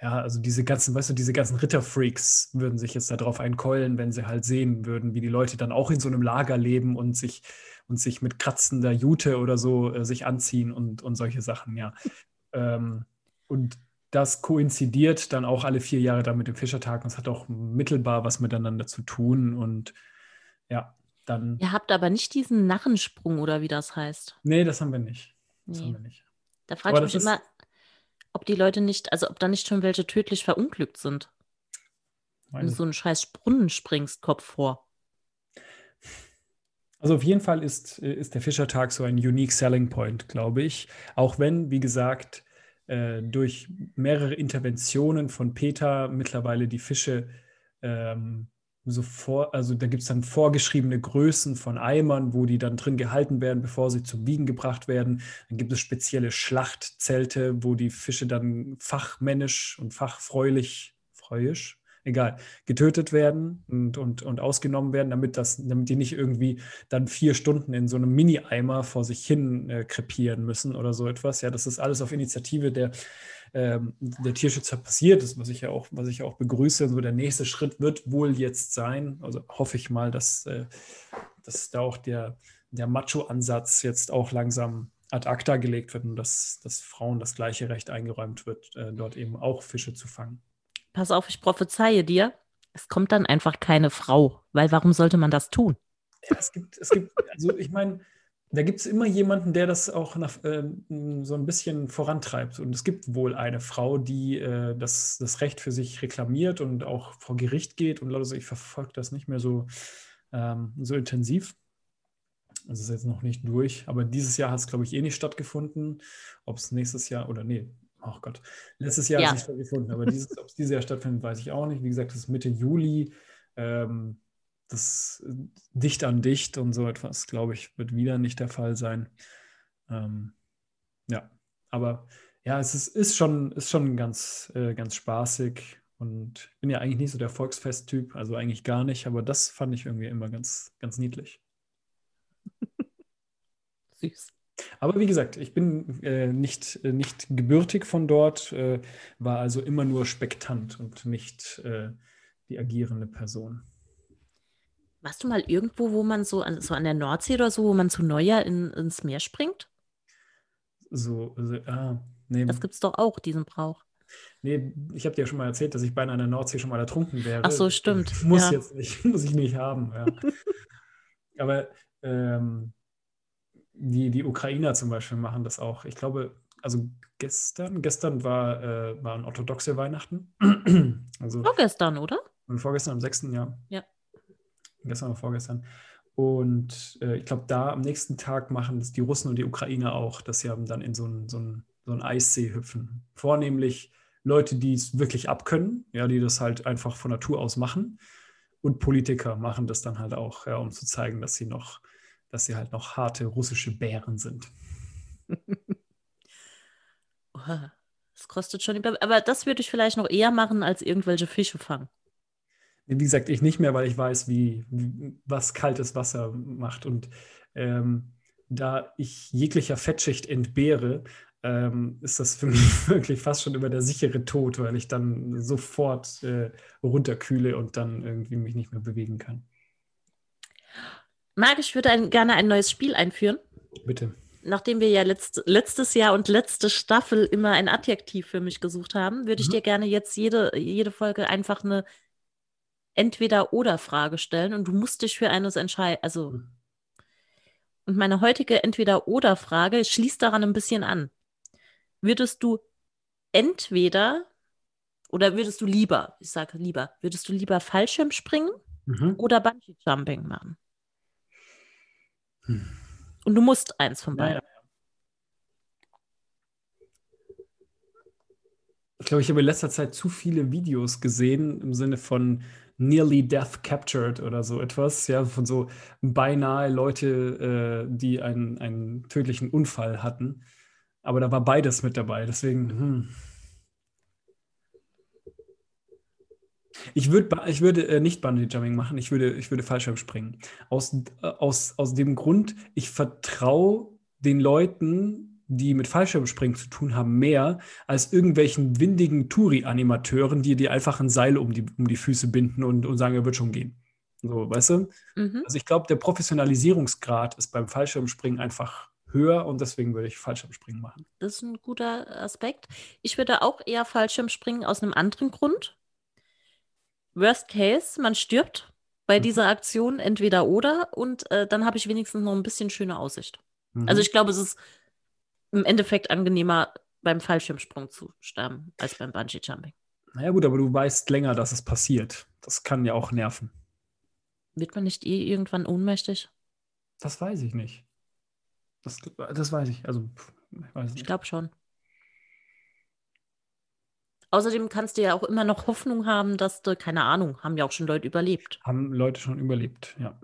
ja, also diese ganzen, weißt du, diese ganzen Ritterfreaks würden sich jetzt darauf einkeulen, wenn sie halt sehen würden, wie die Leute dann auch in so einem Lager leben und sich und sich mit kratzender Jute oder so äh, sich anziehen und, und solche Sachen, ja. ähm, und das koinzidiert dann auch alle vier Jahre dann mit dem Fischertag und es hat auch mittelbar was miteinander zu tun und ja, dann. Ihr habt aber nicht diesen Narrensprung oder wie das heißt. Nee, das haben wir nicht. Das nee. haben wir nicht. Da frage ich mich immer, ob die Leute nicht, also ob da nicht schon welche tödlich verunglückt sind. Wenn du so einen scheiß Brunnen springst, Kopf vor. Also auf jeden Fall ist, ist der Fischertag so ein unique selling point, glaube ich. Auch wenn, wie gesagt, äh, durch mehrere Interventionen von Peter mittlerweile die Fische ähm, so vor, also da gibt es dann vorgeschriebene Größen von Eimern, wo die dann drin gehalten werden, bevor sie zum Wiegen gebracht werden. Dann gibt es spezielle Schlachtzelte, wo die Fische dann fachmännisch und fachfreulich, freuisch, egal, getötet werden und, und, und ausgenommen werden, damit, das, damit die nicht irgendwie dann vier Stunden in so einem Mini-Eimer vor sich hin äh, krepieren müssen oder so etwas. Ja, das ist alles auf Initiative der, ähm, der Tierschützer passiert ist, was ich ja auch, was ich auch begrüße. So der nächste Schritt wird wohl jetzt sein, also hoffe ich mal, dass, äh, dass da auch der, der Macho-Ansatz jetzt auch langsam ad acta gelegt wird und dass, dass Frauen das gleiche Recht eingeräumt wird, äh, dort eben auch Fische zu fangen. Pass auf, ich prophezeie dir, es kommt dann einfach keine Frau, weil warum sollte man das tun? Ja, es gibt, es gibt, also ich meine, da gibt es immer jemanden, der das auch nach, äh, so ein bisschen vorantreibt. Und es gibt wohl eine Frau, die äh, das, das Recht für sich reklamiert und auch vor Gericht geht. Und also ich verfolge das nicht mehr so, ähm, so intensiv. Das ist jetzt noch nicht durch, aber dieses Jahr hat es, glaube ich, eh nicht stattgefunden. Ob es nächstes Jahr oder nee, oh Gott, letztes Jahr ja. hat es nicht stattgefunden, aber ob es dieses Jahr stattfindet, weiß ich auch nicht. Wie gesagt, es ist Mitte Juli. Ähm, das äh, dicht an dicht und so etwas, glaube ich, wird wieder nicht der Fall sein. Ähm, ja, aber ja, es ist, ist schon, ist schon ganz, äh, ganz spaßig und ich bin ja eigentlich nicht so der Volksfest-Typ, also eigentlich gar nicht, aber das fand ich irgendwie immer ganz, ganz niedlich. Süß. Aber wie gesagt, ich bin äh, nicht, äh, nicht gebürtig von dort, äh, war also immer nur spektant und nicht äh, die agierende Person. Warst du mal irgendwo, wo man so an, so an der Nordsee oder so, wo man zu Neujahr in, ins Meer springt? So, also, ah, nee. Das gibt es doch auch, diesen Brauch. Nee, ich habe dir ja schon mal erzählt, dass ich beinahe an der Nordsee schon mal ertrunken wäre. Ach so, stimmt. Muss ja. jetzt nicht, muss ich nicht haben. Ja. Aber ähm, die, die Ukrainer zum Beispiel machen das auch. Ich glaube, also gestern, gestern war, äh, waren orthodoxe Weihnachten. also, vorgestern, oder? Und vorgestern am 6. Jahr. Ja gestern oder vorgestern. Und äh, ich glaube, da am nächsten Tag machen das die Russen und die Ukrainer auch, dass sie dann in so einen so so ein Eissee hüpfen. Vornehmlich Leute, die es wirklich abkönnen, ja, die das halt einfach von Natur aus machen. Und Politiker machen das dann halt auch, ja, um zu zeigen, dass sie noch, dass sie halt noch harte russische Bären sind. das kostet schon, aber das würde ich vielleicht noch eher machen, als irgendwelche Fische fangen. Wie gesagt, ich nicht mehr, weil ich weiß, wie, was kaltes Wasser macht. Und ähm, da ich jeglicher Fettschicht entbehre, ähm, ist das für mich wirklich fast schon über der sichere Tod, weil ich dann sofort äh, runterkühle und dann irgendwie mich nicht mehr bewegen kann. Marc, ich würde ein, gerne ein neues Spiel einführen. Bitte. Nachdem wir ja letzt, letztes Jahr und letzte Staffel immer ein Adjektiv für mich gesucht haben, würde ich mhm. dir gerne jetzt jede, jede Folge einfach eine Entweder-Oder-Frage stellen und du musst dich für eines entscheiden. Also, hm. und meine heutige Entweder-Oder-Frage schließt daran ein bisschen an. Würdest du entweder oder würdest du lieber, ich sage lieber, würdest du lieber Fallschirm springen mhm. oder Bungee Jumping machen? Hm. Und du musst eins von beiden. Ja, ja. Ich glaube, ich habe in letzter Zeit zu viele Videos gesehen im Sinne von Nearly Death Captured oder so etwas, ja, von so beinahe Leute, äh, die einen, einen tödlichen Unfall hatten. Aber da war beides mit dabei, deswegen. Hm. Ich, würd, ich würde äh, nicht Bungee Jumping machen, ich würde, ich würde Fallschirm springen. Aus, äh, aus, aus dem Grund, ich vertraue den Leuten, die mit Fallschirmspringen zu tun haben, mehr als irgendwelchen windigen Touri-Animateuren, die dir einfach ein Seil um die, um die Füße binden und, und sagen, er wird schon gehen. So, weißt du? Mhm. Also ich glaube, der Professionalisierungsgrad ist beim Fallschirmspringen einfach höher und deswegen würde ich Fallschirmspringen machen. Das ist ein guter Aspekt. Ich würde auch eher Fallschirmspringen aus einem anderen Grund. Worst Case, man stirbt bei mhm. dieser Aktion entweder oder und äh, dann habe ich wenigstens noch ein bisschen schöne Aussicht. Mhm. Also ich glaube, es ist im Endeffekt angenehmer, beim Fallschirmsprung zu sterben, als beim Bungee-Jumping. Naja gut, aber du weißt länger, dass es passiert. Das kann ja auch nerven. Wird man nicht eh irgendwann ohnmächtig? Das weiß ich nicht. Das, das weiß ich. Also, ich, ich glaube schon. Außerdem kannst du ja auch immer noch Hoffnung haben, dass du, keine Ahnung, haben ja auch schon Leute überlebt. Haben Leute schon überlebt, ja.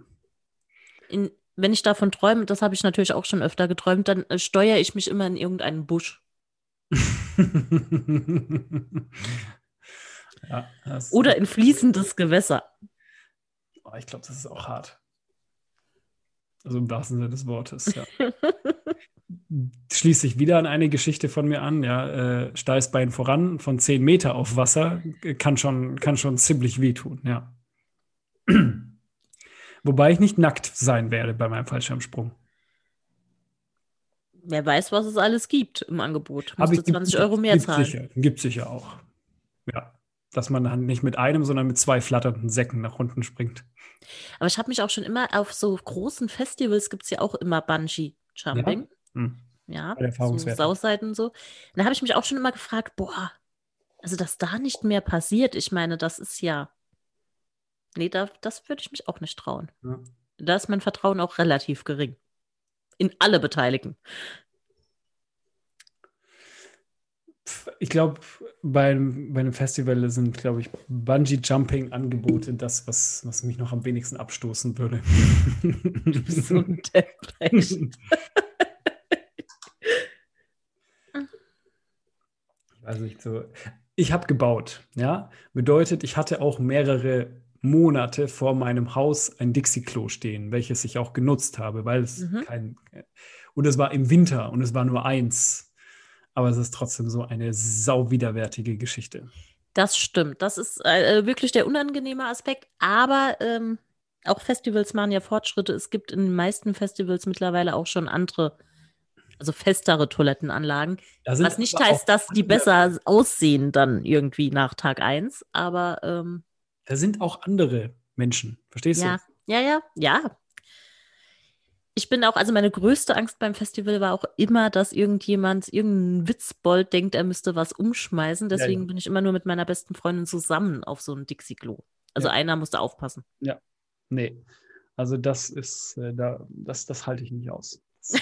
In, wenn ich davon träume, das habe ich natürlich auch schon öfter geträumt, dann äh, steuere ich mich immer in irgendeinen Busch. Ja, Oder in fließendes Gewässer. Oh, ich glaube, das ist auch hart. Also im wahrsten Sinne des Wortes, ja. Schließt sich wieder an eine Geschichte von mir an, ja. Äh, Steißbein voran von 10 Meter auf Wasser kann schon, kann schon ziemlich wehtun, ja. Wobei ich nicht nackt sein werde bei meinem Fallschirmsprung. Wer weiß, was es alles gibt im Angebot. Musst du 20 gibt, Euro mehr gibt zahlen. Sicher, gibt sicher auch. Ja. Dass man dann nicht mit einem, sondern mit zwei flatternden Säcken nach unten springt. Aber ich habe mich auch schon immer auf so großen Festivals gibt es ja auch immer Bungee-Jumping. Ja, hm. ja so Sauseiten und so. da habe ich mich auch schon immer gefragt, boah, also dass da nicht mehr passiert, ich meine, das ist ja. Nee, da, das würde ich mich auch nicht trauen. Ja. Da ist mein Vertrauen auch relativ gering in alle Beteiligten. Ich glaube, bei, bei einem Festival sind, glaube ich, Bungee-Jumping-Angebote das, was, was mich noch am wenigsten abstoßen würde. Du bist so ein Depp, Also ich so, ich habe gebaut, ja. Bedeutet, ich hatte auch mehrere Monate vor meinem Haus ein Dixie-Klo stehen, welches ich auch genutzt habe, weil es mhm. kein. Und es war im Winter und es war nur eins. Aber es ist trotzdem so eine sauwiderwärtige Geschichte. Das stimmt. Das ist äh, wirklich der unangenehme Aspekt. Aber ähm, auch Festivals machen ja Fortschritte. Es gibt in den meisten Festivals mittlerweile auch schon andere, also festere Toilettenanlagen. Was nicht heißt, dass die besser aussehen dann irgendwie nach Tag 1. Aber ähm, da sind auch andere Menschen. Verstehst ja. du? Ja, ja, ja. Ich bin auch, also meine größte Angst beim Festival war auch immer, dass irgendjemand, irgendein Witzbold denkt, er müsste was umschmeißen. Deswegen ja, ja. bin ich immer nur mit meiner besten Freundin zusammen auf so ein Dixie-Klo. Also einer musste aufpassen. Ja. Nee. Also das ist, äh, da, das, das halte ich nicht aus.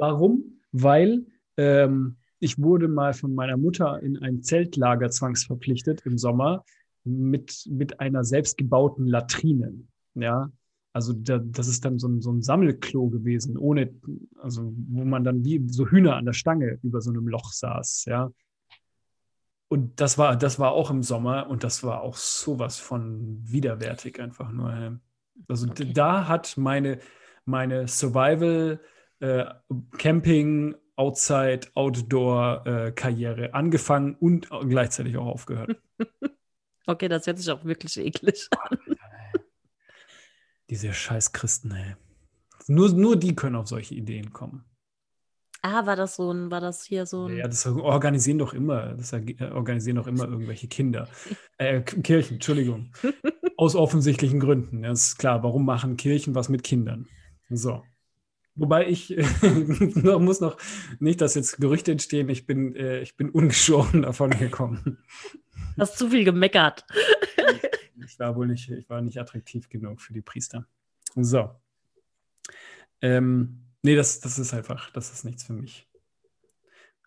Warum? Weil ähm, ich wurde mal von meiner Mutter in ein Zeltlager zwangsverpflichtet im Sommer mit, mit einer selbstgebauten Latrine. Ja, also da, das ist dann so ein, so ein Sammelklo gewesen, ohne, also wo man dann wie so Hühner an der Stange über so einem Loch saß, ja. Und das war, das war auch im Sommer und das war auch sowas von widerwärtig einfach nur. Also okay. da hat meine, meine Survival äh, Camping Outside, Outdoor-Karriere äh, angefangen und gleichzeitig auch aufgehört. Okay, das hört sich auch wirklich eklig an. Diese scheiß Christen, ey. Nur, nur die können auf solche Ideen kommen. Ah, war das so ein, war das hier so ein. Ja, das organisieren doch immer, das organisieren doch immer irgendwelche Kinder. Äh, Kirchen, Entschuldigung. Aus offensichtlichen Gründen. Das ist klar, warum machen Kirchen was mit Kindern? So. Wobei ich noch, muss noch nicht, dass jetzt Gerüchte entstehen, ich bin, äh, ich bin ungeschoren davon gekommen. Hast zu viel gemeckert. ich war wohl nicht, ich war nicht attraktiv genug für die Priester. So. Ähm, nee, das, das ist einfach, das ist nichts für mich.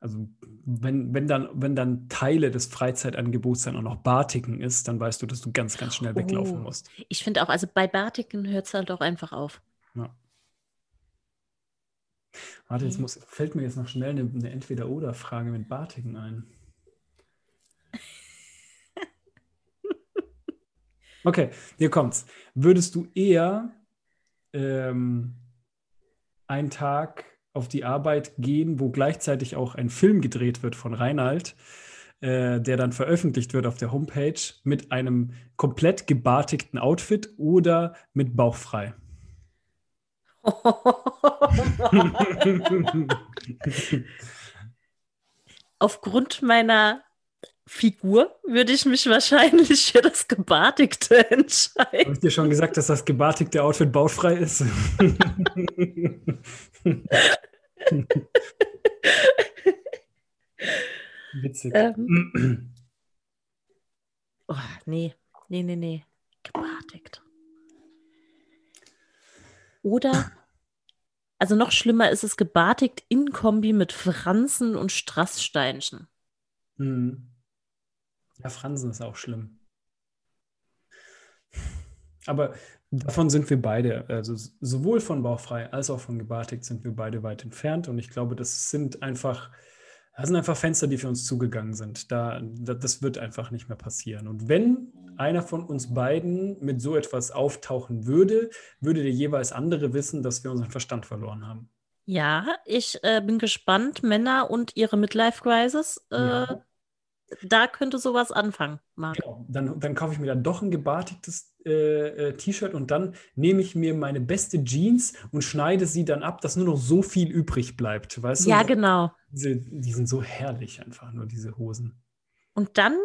Also wenn, wenn, dann, wenn dann Teile des Freizeitangebots dann auch noch Bartiken ist, dann weißt du, dass du ganz, ganz schnell weglaufen oh, musst. Ich finde auch, also bei Bartiken hört es halt auch einfach auf. Ja. Warte, jetzt muss, fällt mir jetzt noch schnell eine, eine Entweder-Oder-Frage mit Bartigen ein. Okay, hier kommt's. Würdest du eher ähm, einen Tag auf die Arbeit gehen, wo gleichzeitig auch ein Film gedreht wird von Reinhard, äh, der dann veröffentlicht wird auf der Homepage mit einem komplett gebartigten Outfit oder mit bauchfrei? Aufgrund meiner Figur würde ich mich wahrscheinlich für das Gebartigte entscheiden. Habe ich dir schon gesagt, dass das gebartigte Outfit bautfrei ist? Witzig. Ähm. Oh, nee, nee, nee, nee. Gebartigt. Oder, also noch schlimmer ist es gebartigt in Kombi mit Franzen und Strasssteinchen. Hm. Ja, Fransen ist auch schlimm. Aber davon sind wir beide, also sowohl von bauchfrei als auch von gebartigt sind wir beide weit entfernt. Und ich glaube, das sind einfach Das sind einfach Fenster, die für uns zugegangen sind. Da, das wird einfach nicht mehr passieren. Und wenn einer von uns beiden mit so etwas auftauchen würde, würde der jeweils andere wissen, dass wir unseren Verstand verloren haben. Ja, ich äh, bin gespannt. Männer und ihre Midlife-Crisis. Äh, ja. Da könnte sowas anfangen, Marc. Genau. Dann, dann kaufe ich mir dann doch ein gebartigtes äh, äh, T-Shirt und dann nehme ich mir meine beste Jeans und schneide sie dann ab, dass nur noch so viel übrig bleibt. Weißt ja, du? genau. Diese, die sind so herrlich einfach, nur diese Hosen. Und dann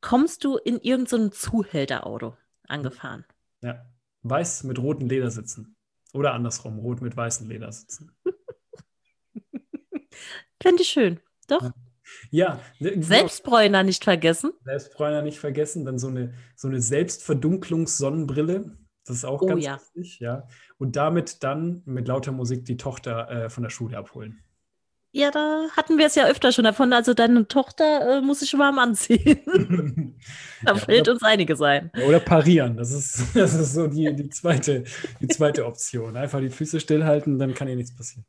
kommst du in irgendein so Zuhälterauto angefahren. Ja. Weiß mit roten Ledersitzen. Oder andersrum, rot mit weißen Ledersitzen. Fände ich schön. Doch. Ja. Ja. Selbstbräuner nicht vergessen. Selbstbräuner nicht vergessen. Dann so eine, so eine Selbstverdunklungssonnenbrille. Das ist auch oh, ganz ja. wichtig, ja. Und damit dann mit lauter Musik die Tochter äh, von der Schule abholen. Ja, da hatten wir es ja öfter schon davon. Also deine Tochter äh, muss sich warm anziehen. da ja, fällt uns einiges ein. Oder parieren. Das ist, das ist so die, die, zweite, die zweite Option. Einfach die Füße stillhalten, dann kann ihr nichts passieren.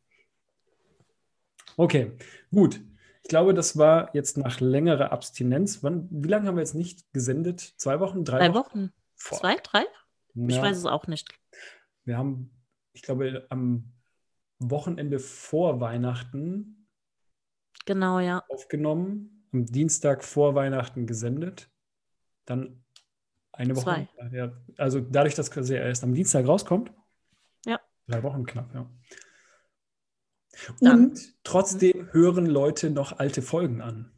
Okay, gut. Ich glaube, das war jetzt nach längerer Abstinenz. Wann, wie lange haben wir jetzt nicht gesendet? Zwei Wochen? Drei, drei Wochen? Wochen? Zwei? Drei? Ja. Ich weiß es auch nicht. Wir haben, ich glaube, am Wochenende vor Weihnachten genau, ja. aufgenommen, am Dienstag vor Weihnachten gesendet. Dann eine Woche. Zwei. Ja, also dadurch, dass er erst am Dienstag rauskommt. Ja. Drei Wochen knapp, ja. Dann. Und trotzdem mhm. hören Leute noch alte Folgen an.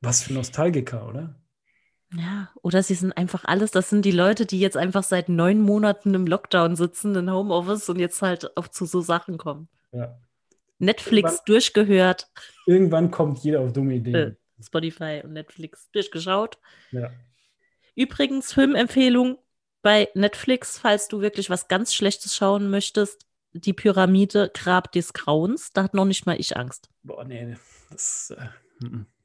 Was für Nostalgiker, oder? Ja, oder sie sind einfach alles, das sind die Leute, die jetzt einfach seit neun Monaten im Lockdown sitzen, in Homeoffice und jetzt halt auch zu so Sachen kommen. Ja. Netflix irgendwann, durchgehört. Irgendwann kommt jeder auf dumme Ideen. Äh, Spotify und Netflix durchgeschaut. Ja. Übrigens, Filmempfehlung bei Netflix, falls du wirklich was ganz Schlechtes schauen möchtest, die Pyramide Grab des Grauens. Da hat noch nicht mal ich Angst. Boah, nee, das. Äh, m -m.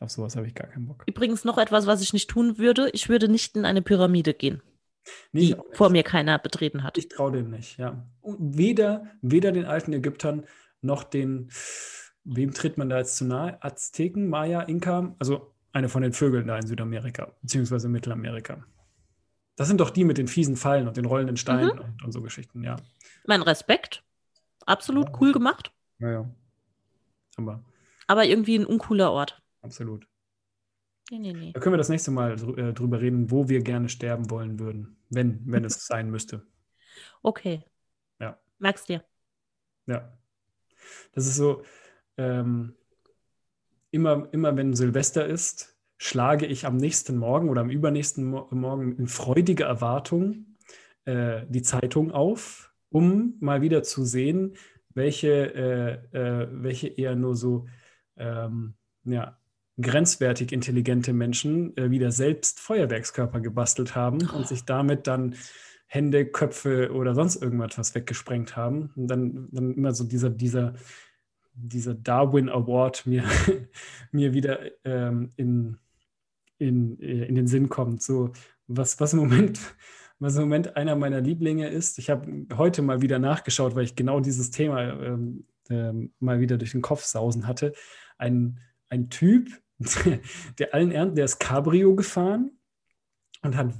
Auf sowas habe ich gar keinen Bock. Übrigens noch etwas, was ich nicht tun würde. Ich würde nicht in eine Pyramide gehen, nee, die vor mir keiner betreten hat. Ich traue dem nicht, ja. Weder, weder den alten Ägyptern noch den, wem tritt man da jetzt zu nahe? Azteken, Maya, Inka, also eine von den Vögeln da in Südamerika, beziehungsweise Mittelamerika. Das sind doch die mit den fiesen Fallen und den rollenden Steinen mhm. und, und, so Geschichten, ja. Mein Respekt. Absolut ja. cool gemacht. Ja, ja. Aber, Aber irgendwie ein uncooler Ort absolut. Nee, nee, nee. Da können wir das nächste Mal äh, drüber reden, wo wir gerne sterben wollen würden, wenn, wenn es sein müsste. Okay. Ja. Merkst dir. Ja. Das ist so, ähm, immer, immer wenn Silvester ist, schlage ich am nächsten Morgen oder am übernächsten Mo Morgen in freudiger Erwartung äh, die Zeitung auf, um mal wieder zu sehen, welche, äh, äh welche eher nur so ähm, ja, grenzwertig intelligente Menschen äh, wieder selbst Feuerwerkskörper gebastelt haben und sich damit dann Hände, Köpfe oder sonst irgendwas weggesprengt haben. Und dann, dann immer so dieser, dieser, dieser Darwin Award mir, mir wieder ähm, in, in, äh, in den Sinn kommt. So, was, was im Moment, was im Moment einer meiner Lieblinge ist. Ich habe heute mal wieder nachgeschaut, weil ich genau dieses Thema ähm, äh, mal wieder durch den Kopf sausen hatte. Ein, ein Typ, der allen Ernten, der ist Cabrio gefahren und hat,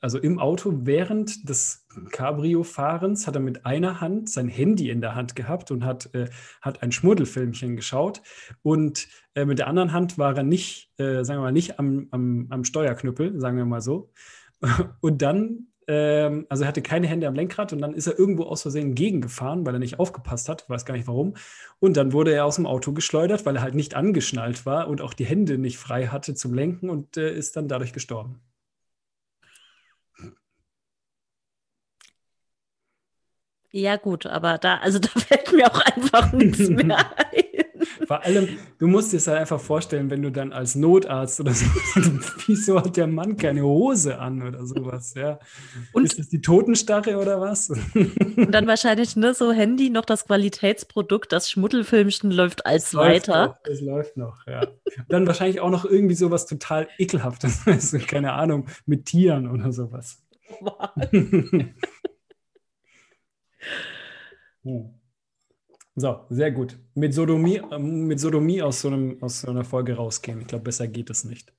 also im Auto während des Cabrio-Fahrens hat er mit einer Hand sein Handy in der Hand gehabt und hat, äh, hat ein Schmuddelfilmchen geschaut und äh, mit der anderen Hand war er nicht, äh, sagen wir mal, nicht am, am, am Steuerknüppel, sagen wir mal so. Und dann ähm, also er hatte keine Hände am Lenkrad und dann ist er irgendwo aus Versehen gegengefahren, weil er nicht aufgepasst hat, weiß gar nicht warum. Und dann wurde er aus dem Auto geschleudert, weil er halt nicht angeschnallt war und auch die Hände nicht frei hatte zum Lenken und äh, ist dann dadurch gestorben. Ja, gut, aber da, also da fällt mir auch einfach nichts mehr ein. Vor allem, du musst dir es halt einfach vorstellen, wenn du dann als Notarzt oder so, wieso hat der Mann keine Hose an oder sowas, ja? Und ist das die Totenstarre oder was? Und dann wahrscheinlich ne, so Handy noch das Qualitätsprodukt, das Schmuddelfilmchen läuft als das weiter. Es läuft noch, ja. Und dann wahrscheinlich auch noch irgendwie sowas total ekelhaftes, also, keine Ahnung, mit Tieren oder sowas. hm. So, sehr gut. Mit Sodomie, äh, mit Sodomie aus, so einem, aus so einer Folge rausgehen. Ich glaube, besser geht es nicht.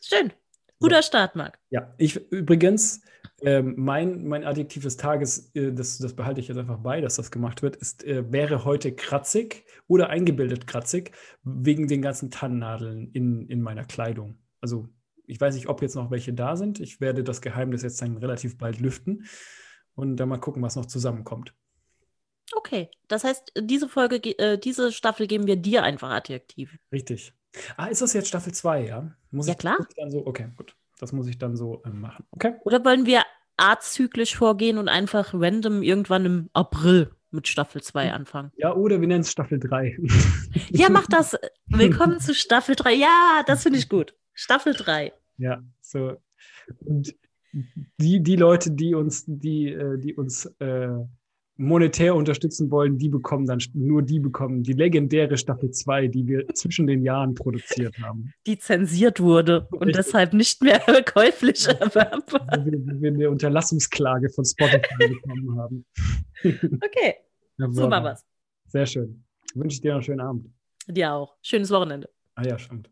Schön. Guter so. Start, Marc. Ja, ich übrigens, äh, mein, mein Adjektiv des Tages, äh, das, das behalte ich jetzt einfach bei, dass das gemacht wird, ist, äh, wäre heute kratzig oder eingebildet kratzig, wegen den ganzen Tannennadeln in, in meiner Kleidung. Also, ich weiß nicht, ob jetzt noch welche da sind. Ich werde das Geheimnis jetzt dann relativ bald lüften und dann mal gucken, was noch zusammenkommt. Okay, das heißt, diese Folge, äh, diese Staffel geben wir dir einfach Adjektiv. Richtig. Ah, ist das jetzt Staffel 2, ja? Muss ja, ich, klar. Dann so, okay, gut. Das muss ich dann so ähm, machen. Okay. Oder wollen wir azyklisch vorgehen und einfach random irgendwann im April mit Staffel 2 hm. anfangen? Ja, oder wir nennen es Staffel 3. ja, mach das. Willkommen zu Staffel 3. Ja, das finde ich gut. Staffel 3. Ja, so. Und die, die Leute, die uns, die, äh, die uns äh, monetär unterstützen wollen, die bekommen dann, nur die bekommen die legendäre Staffel 2, die wir zwischen den Jahren produziert haben. Die zensiert wurde und Richtig. deshalb nicht mehr käuflich erwerbbar. Wenn wir eine Unterlassungsklage von Spotify bekommen haben. Okay, so machen wir's. Sehr schön. Wünsche ich dir noch einen schönen Abend. Dir auch. Schönes Wochenende. Ah ja, stimmt.